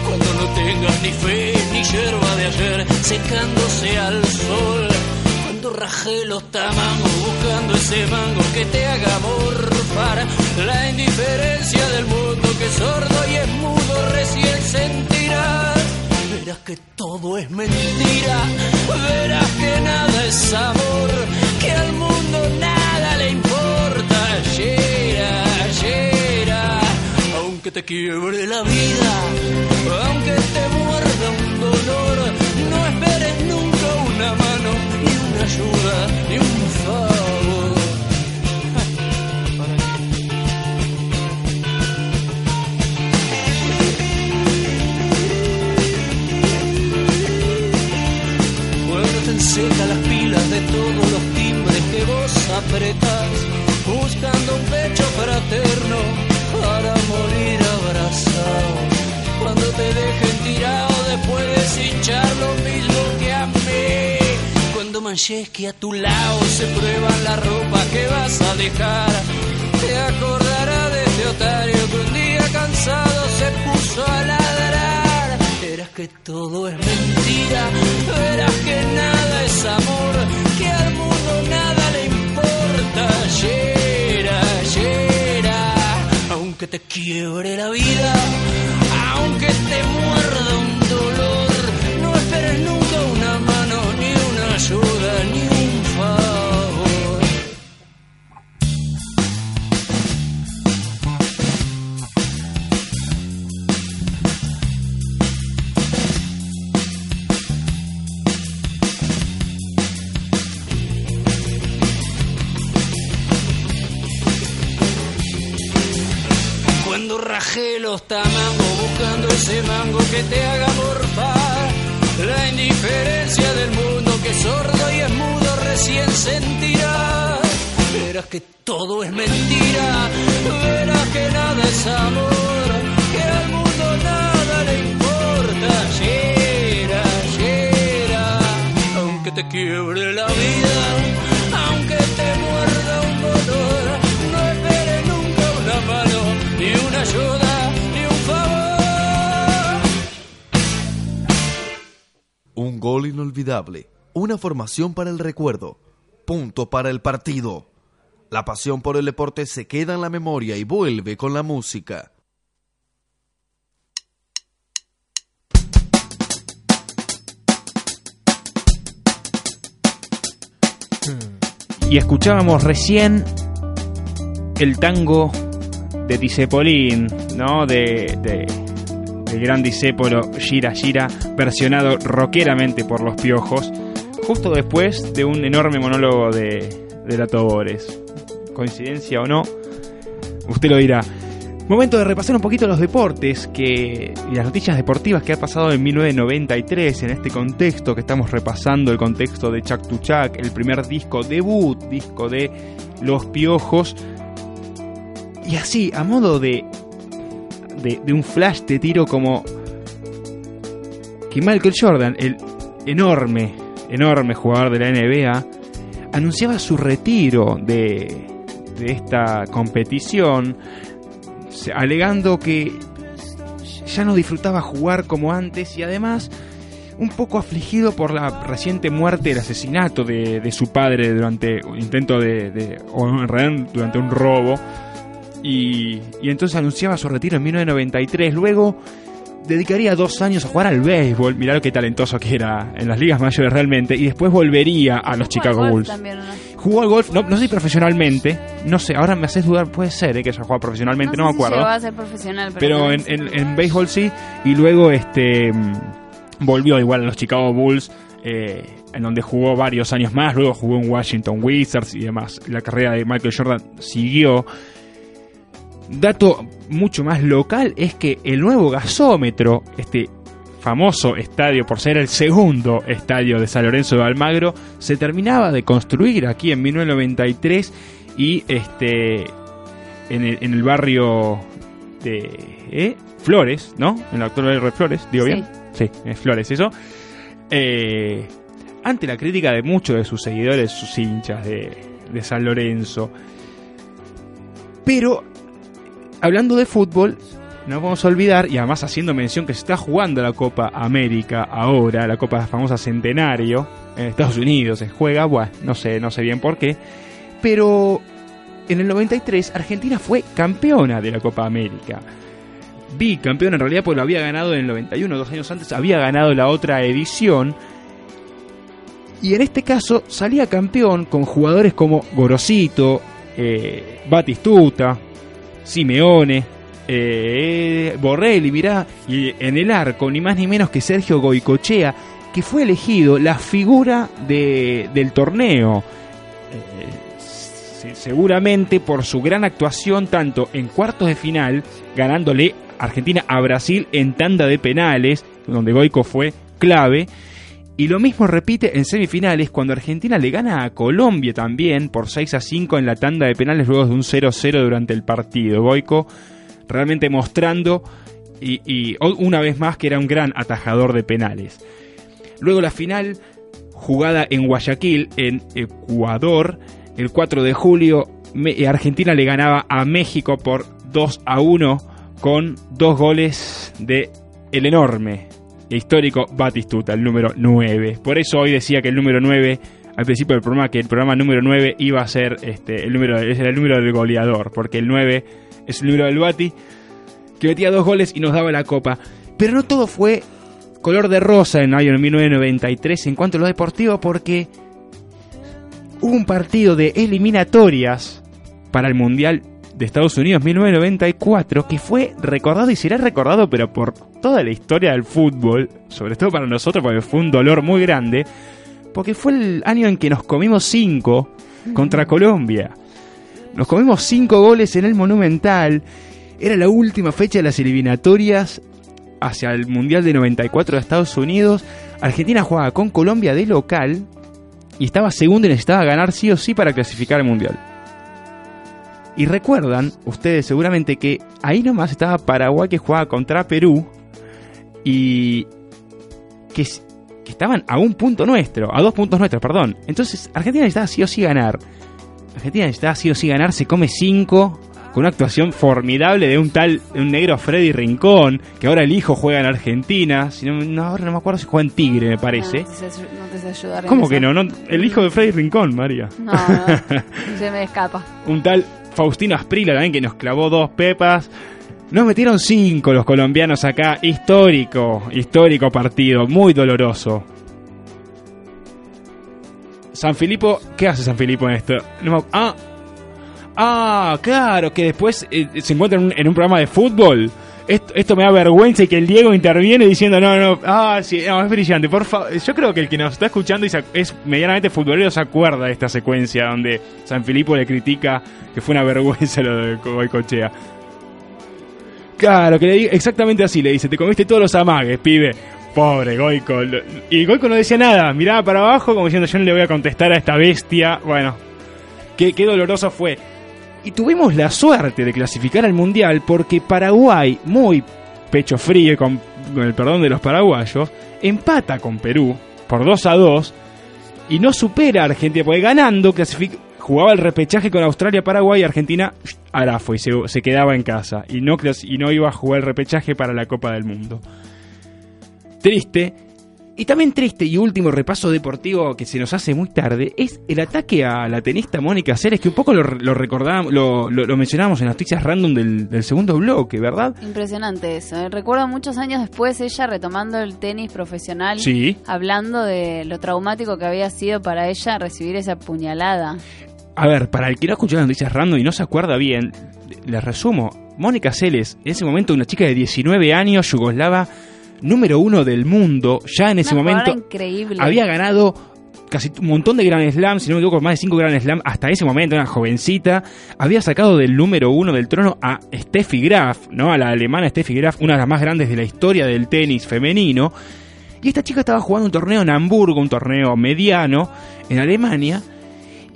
Speaker 3: Cuando no tengas ni fe ni yerba de ayer, secándose al sol. Cuando raje los tamangos buscando ese mango que te haga morfar. La indiferencia del mundo que sordo y es mudo recién sentirás. Verás que todo es mentira, verás que nada es amor, que al mundo nada le importa. Llera, llera, aunque te quiebre la vida, aunque te muerda un dolor, no esperes nunca una mano, ni una ayuda, ni un favor. Manches que a tu lado se prueban la ropa que vas a dejar. Te acordará de ese otario que un día cansado se puso a ladrar. Verás que todo es mentira, verás que nada es amor, que al mundo nada le importa. Llera, llera, aunque te quiebre la vida, aunque te muerda los tamangos buscando ese mango que te haga morfar. La indiferencia del mundo que es sordo y es mudo recién sentirá. Verás que todo es mentira, verás que nada es amor Que al mundo nada le importa. Llera, llera, aunque te quiebre la vida Aunque te muerda un dolor No esperes nunca una mano, ni una ayuda, Un
Speaker 4: gol inolvidable. Una formación para el recuerdo. Punto para el partido. La pasión por el deporte se queda en la memoria y vuelve con la música.
Speaker 1: Y escuchábamos recién el tango de Tisepolín, ¿no? De, de- del gran disépolo Gira Gira, versionado rockeramente por los piojos, justo después de un enorme monólogo de, de la Tobores. Coincidencia o no, usted lo dirá. Momento de repasar un poquito los deportes que, y las noticias deportivas que ha pasado en 1993 en este contexto que estamos repasando, el contexto de Chuck to Chuck, el primer disco debut, disco de Los Piojos. Y así, a modo de, de, de un flash te tiro como que Michael Jordan, el enorme, enorme jugador de la NBA, anunciaba su retiro de, de esta competición alegando que ya no disfrutaba jugar como antes y además un poco afligido por la reciente muerte, el asesinato de, de su padre durante un intento de, de- o en durante un robo y, y entonces anunciaba su retiro en 1993 luego dedicaría dos años a jugar al béisbol. Mirá lo que talentoso que era en las ligas mayores realmente. Y después volvería a los Chicago
Speaker 2: Golf
Speaker 1: Bulls.
Speaker 2: también, ¿no?
Speaker 1: Jugó al golf, no, no sé si profesionalmente, no sé, ahora me haces dudar, puede ser eh, que haya jugado profesionalmente, no,
Speaker 2: sé
Speaker 1: me
Speaker 2: si
Speaker 1: acuerdo.
Speaker 2: llegó a ser profesional, pero,
Speaker 1: en, en béisbol sí, y luego este mm, volvió igual a los Chicago Bulls, eh, en donde jugó varios años más, luego jugó en Washington Wizards y demás. La carrera de Michael Jordan siguió. Dato mucho más local es que el nuevo gasómetro, este famoso estadio por ser el segundo estadio de San Lorenzo de Almagro, se terminaba de construir aquí en 1993 y este en el, en el barrio de ¿eh? Flores, ¿no? En actual barrio de Flores, digo
Speaker 2: Sí.
Speaker 1: bien. Sí, es Flores eso. Eh, ante la crítica de muchos de sus seguidores, sus hinchas de, de San Lorenzo. Pero, hablando de fútbol, no vamos a olvidar, y además haciendo mención que se está jugando la Copa América ahora, la Copa famosa Centenario, en Estados Unidos se juega, bueno, no sé, no sé bien por qué, pero en el 93 Argentina fue campeona de la Copa América. Bicampeona en realidad porque lo había ganado en el 91, dos años antes había ganado la otra edición. Y en este caso salía campeón con jugadores como Gorosito, eh, Batistuta, Simeone, eh, Borrelli, mirá, y en el arco ni más ni menos que Sergio Goicochea, que fue elegido la figura de- del torneo. Eh, se- seguramente por su gran actuación tanto en cuartos de final, ganándole Argentina a Brasil en tanda de penales, donde Goico fue clave, y lo mismo repite en semifinales cuando Argentina le gana a Colombia también por 6 a 5 en la tanda de penales luego de un 0-0 durante el partido. Goico realmente mostrando y, una vez más que era un gran atajador de penales. Luego la final jugada en Guayaquil, en Ecuador, el 4 de julio, eh, Argentina le ganaba a México por 2 a 1 con dos goles de el enorme histórico Batistuta, el número 9. Por eso hoy decía que el número 9, al principio del programa, que el programa número 9 iba a ser este, el número, era el número del goleador, porque el 9 es el número del Bati, que metía dos goles y nos daba la copa. Pero no todo fue color de rosa en año 1993 en cuanto a lo deportivo, porque hubo un partido de eliminatorias para el Mundial de Estados Unidos 1994 que fue recordado y será recordado pero por toda la historia del fútbol, sobre todo para nosotros porque fue un dolor muy grande, porque fue el año en que nos comimos cinco contra Colombia. Nos comimos cinco goles en el Monumental. Era la última fecha de las eliminatorias hacia el Mundial de 94 de Estados Unidos. Argentina jugaba con Colombia de local y estaba segundo y necesitaba ganar sí o sí para clasificar al Mundial. Y recuerdan ustedes seguramente que ahí nomás estaba Paraguay que jugaba contra Perú y que, estaban a un punto nuestro, a dos puntos nuestros, perdón. Entonces Argentina necesitaba sí o sí ganar. Argentina necesitaba sí o sí ganar, se come cinco con una actuación formidable de un tal, de un negro Freddy Rincón, que ahora el hijo juega en Argentina, si no, no, ahora no me acuerdo si juega en Tigre, me parece.
Speaker 2: No, te no te sé ayudar
Speaker 1: ¿Cómo que no? no? El hijo de Freddy Rincón, María.
Speaker 2: No, no, <laughs> se me escapa.
Speaker 1: un tal Faustino Asprila también que nos clavó dos pepas. Nos metieron cinco los colombianos acá. Histórico, histórico partido, muy doloroso. San Filipo, ¿qué hace San Filipo en esto? Ah, ah, claro, que después eh, se encuentra en un, en un programa de fútbol esto, esto me da vergüenza y que el Diego interviene diciendo, no, no, ah, sí, es brillante, por favor. Yo creo que el que nos está escuchando y es medianamente futbolero se acuerda de esta secuencia donde San Filipo le critica que fue una <laughs> vergüenza lo de Goicochea. Claro, que le diga exactamente así, le dice, te comiste todos los amagues, pibe. Pobre Goico. Y Goico no decía nada, miraba para abajo como diciendo, yo no le voy a contestar a esta bestia. Bueno, qué, qué doloroso fue. Y tuvimos la suerte de clasificar al Mundial porque Paraguay, muy pecho frío, con, el perdón de los paraguayos, empata con Perú por 2 a 2 y no supera a Argentina, porque ganando clasific- jugaba el repechaje con Australia, Paraguay y Argentina Arafo y se, se quedaba en casa y no, y no iba a jugar el repechaje para la Copa del Mundo. Triste. Y también triste y último repaso deportivo que se nos hace muy tarde es el ataque a la tenista Mónica Ceres, que un poco lo, lo recordábamos, lo, lo, lo mencionábamos en las noticias random del, del segundo bloque, ¿verdad?
Speaker 2: Impresionante eso. ¿eh? Recuerdo muchos años después ella retomando el tenis profesional,
Speaker 1: Sí.
Speaker 2: hablando de lo traumático que había sido para ella recibir esa puñalada.
Speaker 1: A ver, para el que no ha escuchado las noticias random y no se acuerda bien, les resumo. Mónica Celes, en ese momento una chica de 19 años, yugoslava, número uno del mundo, ya en ese
Speaker 2: Una
Speaker 1: momento
Speaker 2: increíble.
Speaker 1: había ganado casi un montón de Grand Slam, si no me equivoco, más de 5 Grand Slam hasta ese momento, una jovencita, había sacado del número uno del trono a Steffi Graf, ¿no? A la alemana Steffi Graf, una de las más grandes de la historia del tenis femenino. Y esta chica estaba jugando un torneo en Hamburgo, un torneo mediano en Alemania.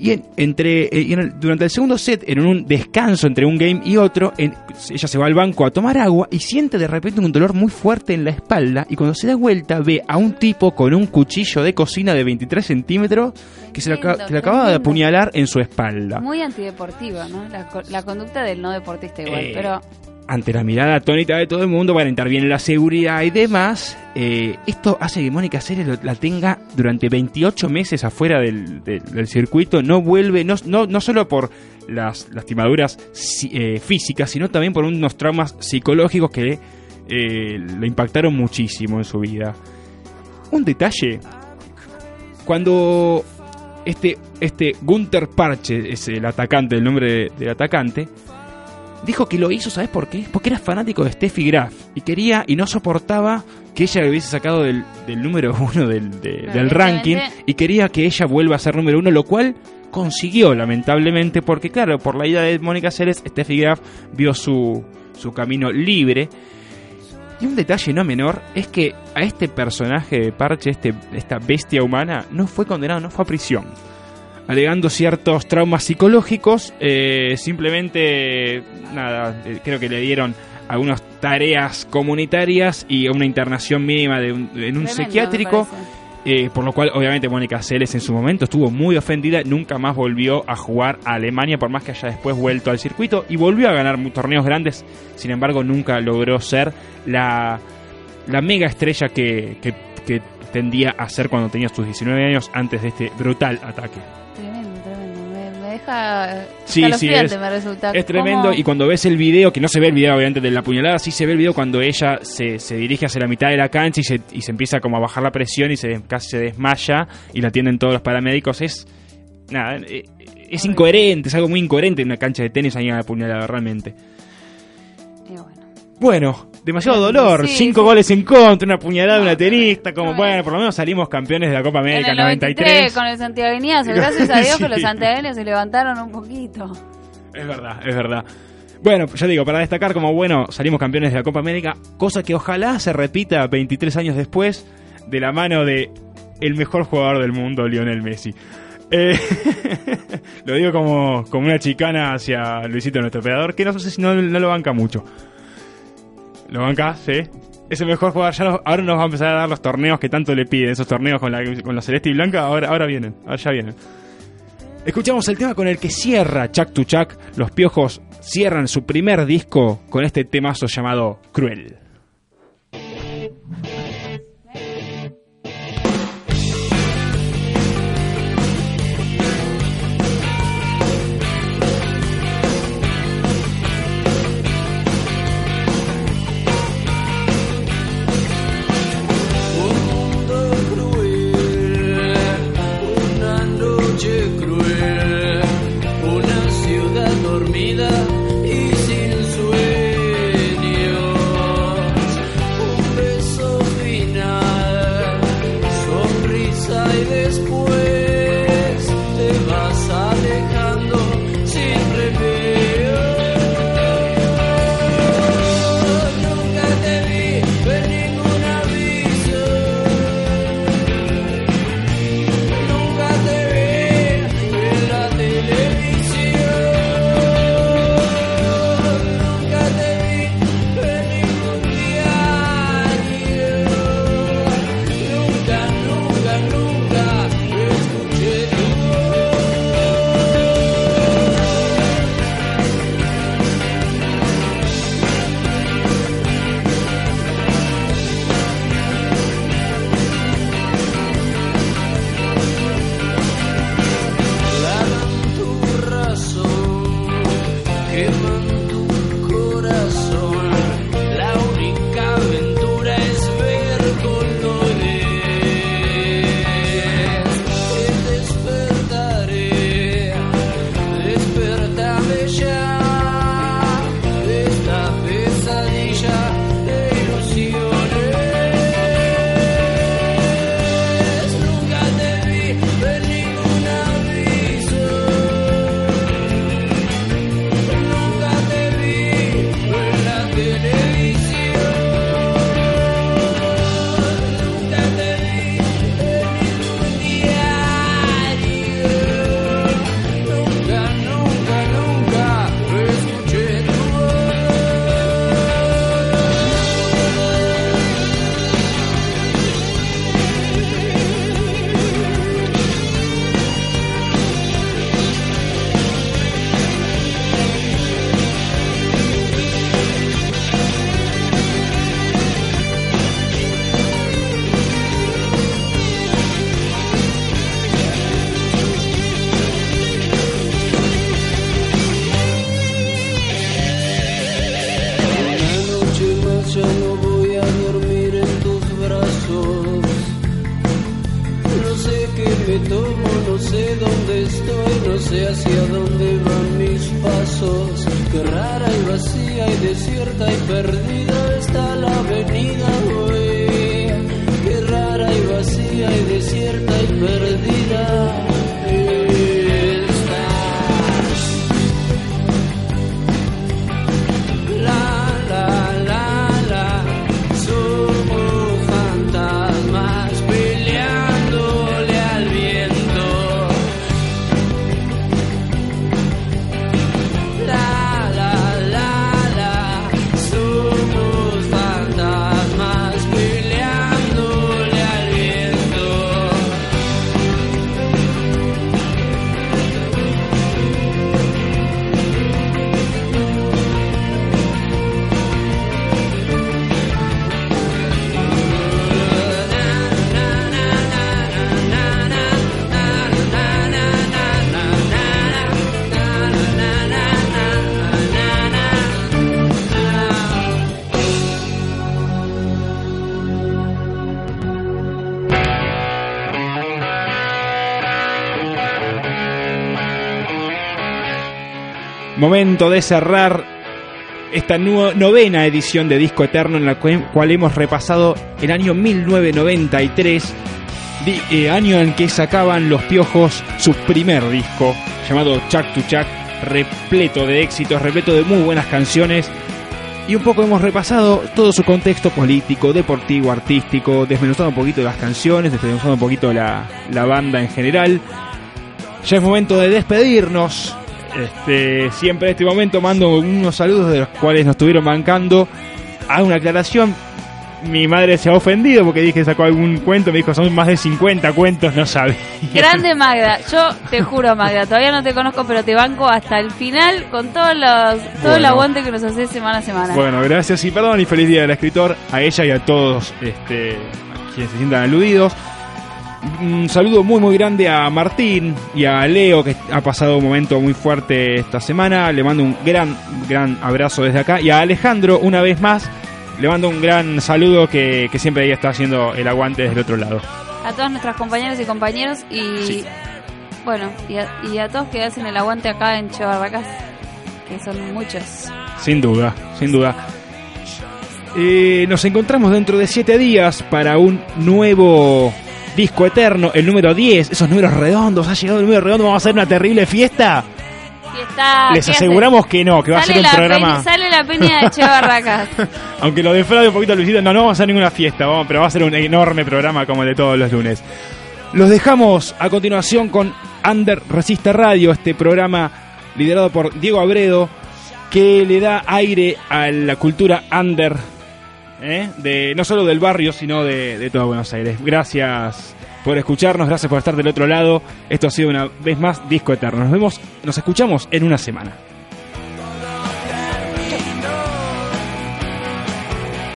Speaker 1: Y en- entre eh, en el- durante el segundo set, en un descanso entre un game y otro, en- ella se va al banco a tomar agua y siente de repente un dolor muy fuerte en la espalda. Y cuando se da vuelta, ve a un tipo con un cuchillo de cocina de 23 centímetros que, se le, acaba- que le de apuñalar en su espalda.
Speaker 2: Muy antideportiva, ¿no? La, la conducta del no deportista igual,
Speaker 1: Eh,
Speaker 2: pero
Speaker 1: Ante la mirada atónita de todo el mundo, para interviene la seguridad y demás, eh, esto hace que Mónica Ceres la tenga durante 28 meses afuera del, del- circuito. No vuelve, no, no, no solo por las lastimaduras eh, físicas, sino también por unos traumas psicológicos que eh, le impactaron muchísimo en su vida. Un detalle, cuando este, este Gunther Parche, es el atacante, el nombre de- del atacante, dijo que lo hizo, ¿sabes por qué? Porque era fanático de Steffi Graf y quería y no soportaba que ella le hubiese sacado del, del número <laughs> uno del, de- del ranking y quería que ella vuelva a ser número uno, lo cual consiguió lamentablemente porque claro, por la ida de Mónica Ceres, Steffi Graf vio su, su camino libre. Y un detalle no menor es que a este personaje de Parche, este, esta bestia humana, no fue condenado, no fue a prisión alegando ciertos traumas psicológicos. eh, simplemente, nada, eh, creo que le dieron algunas tareas comunitarias y una internación mínima de un- en un
Speaker 2: tremendo,
Speaker 1: psiquiátrico. eh, por lo cual, obviamente, Mónica Celes en su momento estuvo muy ofendida. Nunca más volvió a jugar a Alemania, por más que haya después vuelto al circuito. Y volvió a ganar torneos grandes. Sin embargo, nunca logró ser la, la mega estrella que, que, que tendía a ser cuando tenía sus 19 años antes de este brutal ataque.
Speaker 2: Deja
Speaker 1: Sí, sí,
Speaker 2: escalofriante,
Speaker 1: es-
Speaker 2: me resulta.
Speaker 1: Es tremendo
Speaker 2: ¿Cómo?
Speaker 1: y cuando ves el video, que no se ve el video obviamente de la puñalada, sí se ve el video cuando ella se, se dirige hacia la mitad de la cancha y se, y se empieza como a bajar la presión y se casi se desmaya y la atienden todos los paramédicos. Es nada, eh, es incoherente, es algo muy incoherente en una cancha de tenis ahí una puñalada realmente.
Speaker 2: Y bueno.
Speaker 1: Bueno, demasiado dolor,
Speaker 2: sí,
Speaker 1: cinco
Speaker 2: sí.
Speaker 1: goles en contra, una puñalada de una tenista, como bueno, por lo menos salimos campeones de la Copa
Speaker 2: En
Speaker 1: América
Speaker 2: el
Speaker 1: 93.
Speaker 2: 93 con el santiagueñazo. <laughs> Gracias a Dios
Speaker 1: Sí.
Speaker 2: que los santiagueños se levantaron un poquito.
Speaker 1: Es verdad, es verdad. Bueno, ya digo, para destacar como, bueno, salimos campeones de la Copa América, cosa que ojalá se repita 23 años después de la mano de el mejor jugador del mundo, Lionel Messi. Eh, <laughs> lo digo como, como una chicana hacia Luisito, nuestro operador, que no sé si no, no lo banca mucho. ¿Lo banca? Sí. Es el mejor jugador. Ya ahora nos va a empezar a dar los torneos que tanto le piden. Esos torneos con la, con la celeste y blanca, ahora, ahora vienen. Ahora ya vienen. Escuchamos el tema con el que cierra Chuck to Chuck. Los piojos cierran su primer disco con este temazo llamado Cruel. Momento de cerrar esta novena edición de Disco Eterno en la cual hemos repasado el año 1993, di- eh, año en que sacaban los Piojos su primer disco llamado Chuck to Chuck, repleto de éxitos, repleto de muy buenas canciones. Y un poco hemos repasado todo su contexto político, deportivo, artístico, desmenuzando un poquito las canciones, desmenuzando un poquito la, la banda en general. Ya es momento de despedirnos. Este, siempre en este momento mando unos saludos de los cuales nos estuvieron bancando. Hago una aclaración. Mi madre se ha ofendido porque dije que sacó algún cuento. Me dijo son más de 50 cuentos, no sabe.
Speaker 2: Grande <laughs> Magda, yo te juro Magda, todavía no te conozco, pero te banco hasta el final con todos los, todo el
Speaker 1: Bueno.
Speaker 2: aguante que nos haces semana a semana.
Speaker 1: Bueno, gracias y perdón y feliz día del escritor a ella y a todos este, a quienes se sientan aludidos. Un saludo muy muy grande a Martín y a Leo que ha pasado un momento muy fuerte esta semana. Le mando un gran gran abrazo desde acá y a Alejandro una vez más le mando un gran saludo que, que siempre ahí está haciendo el aguante desde el otro lado.
Speaker 2: A todas nuestras compañeras y compañeros y
Speaker 1: Sí.
Speaker 2: bueno, y a, y a todos que hacen el aguante acá en Che Barracas, que son muchos.
Speaker 1: Sin duda, sin duda. Eh, nos encontramos dentro de siete días para un nuevo disco eterno, el número 10. Esos números redondos, ha llegado el número redondo, vamos a hacer una terrible fiesta. Les
Speaker 2: ¿qué
Speaker 1: aseguramos que no, que va a ser un programa.
Speaker 2: peña- sale la peña de Che Barracas. <laughs>
Speaker 1: Aunque lo defraude un poquito Luisito, no, no vamos a hacer ninguna fiesta, vamos, pero va a ser un enorme programa como el de todos los lunes. Los dejamos a continuación con Under Resiste Radio, este programa liderado por Diego Abredo, que le da aire a la cultura under, ¿eh? de, no solo del barrio, sino de, de todo Buenos Aires. Gracias por escucharnos, gracias por estar del otro lado. Esto ha sido una vez más Disco Eterno. Nos vemos, nos escuchamos en una semana.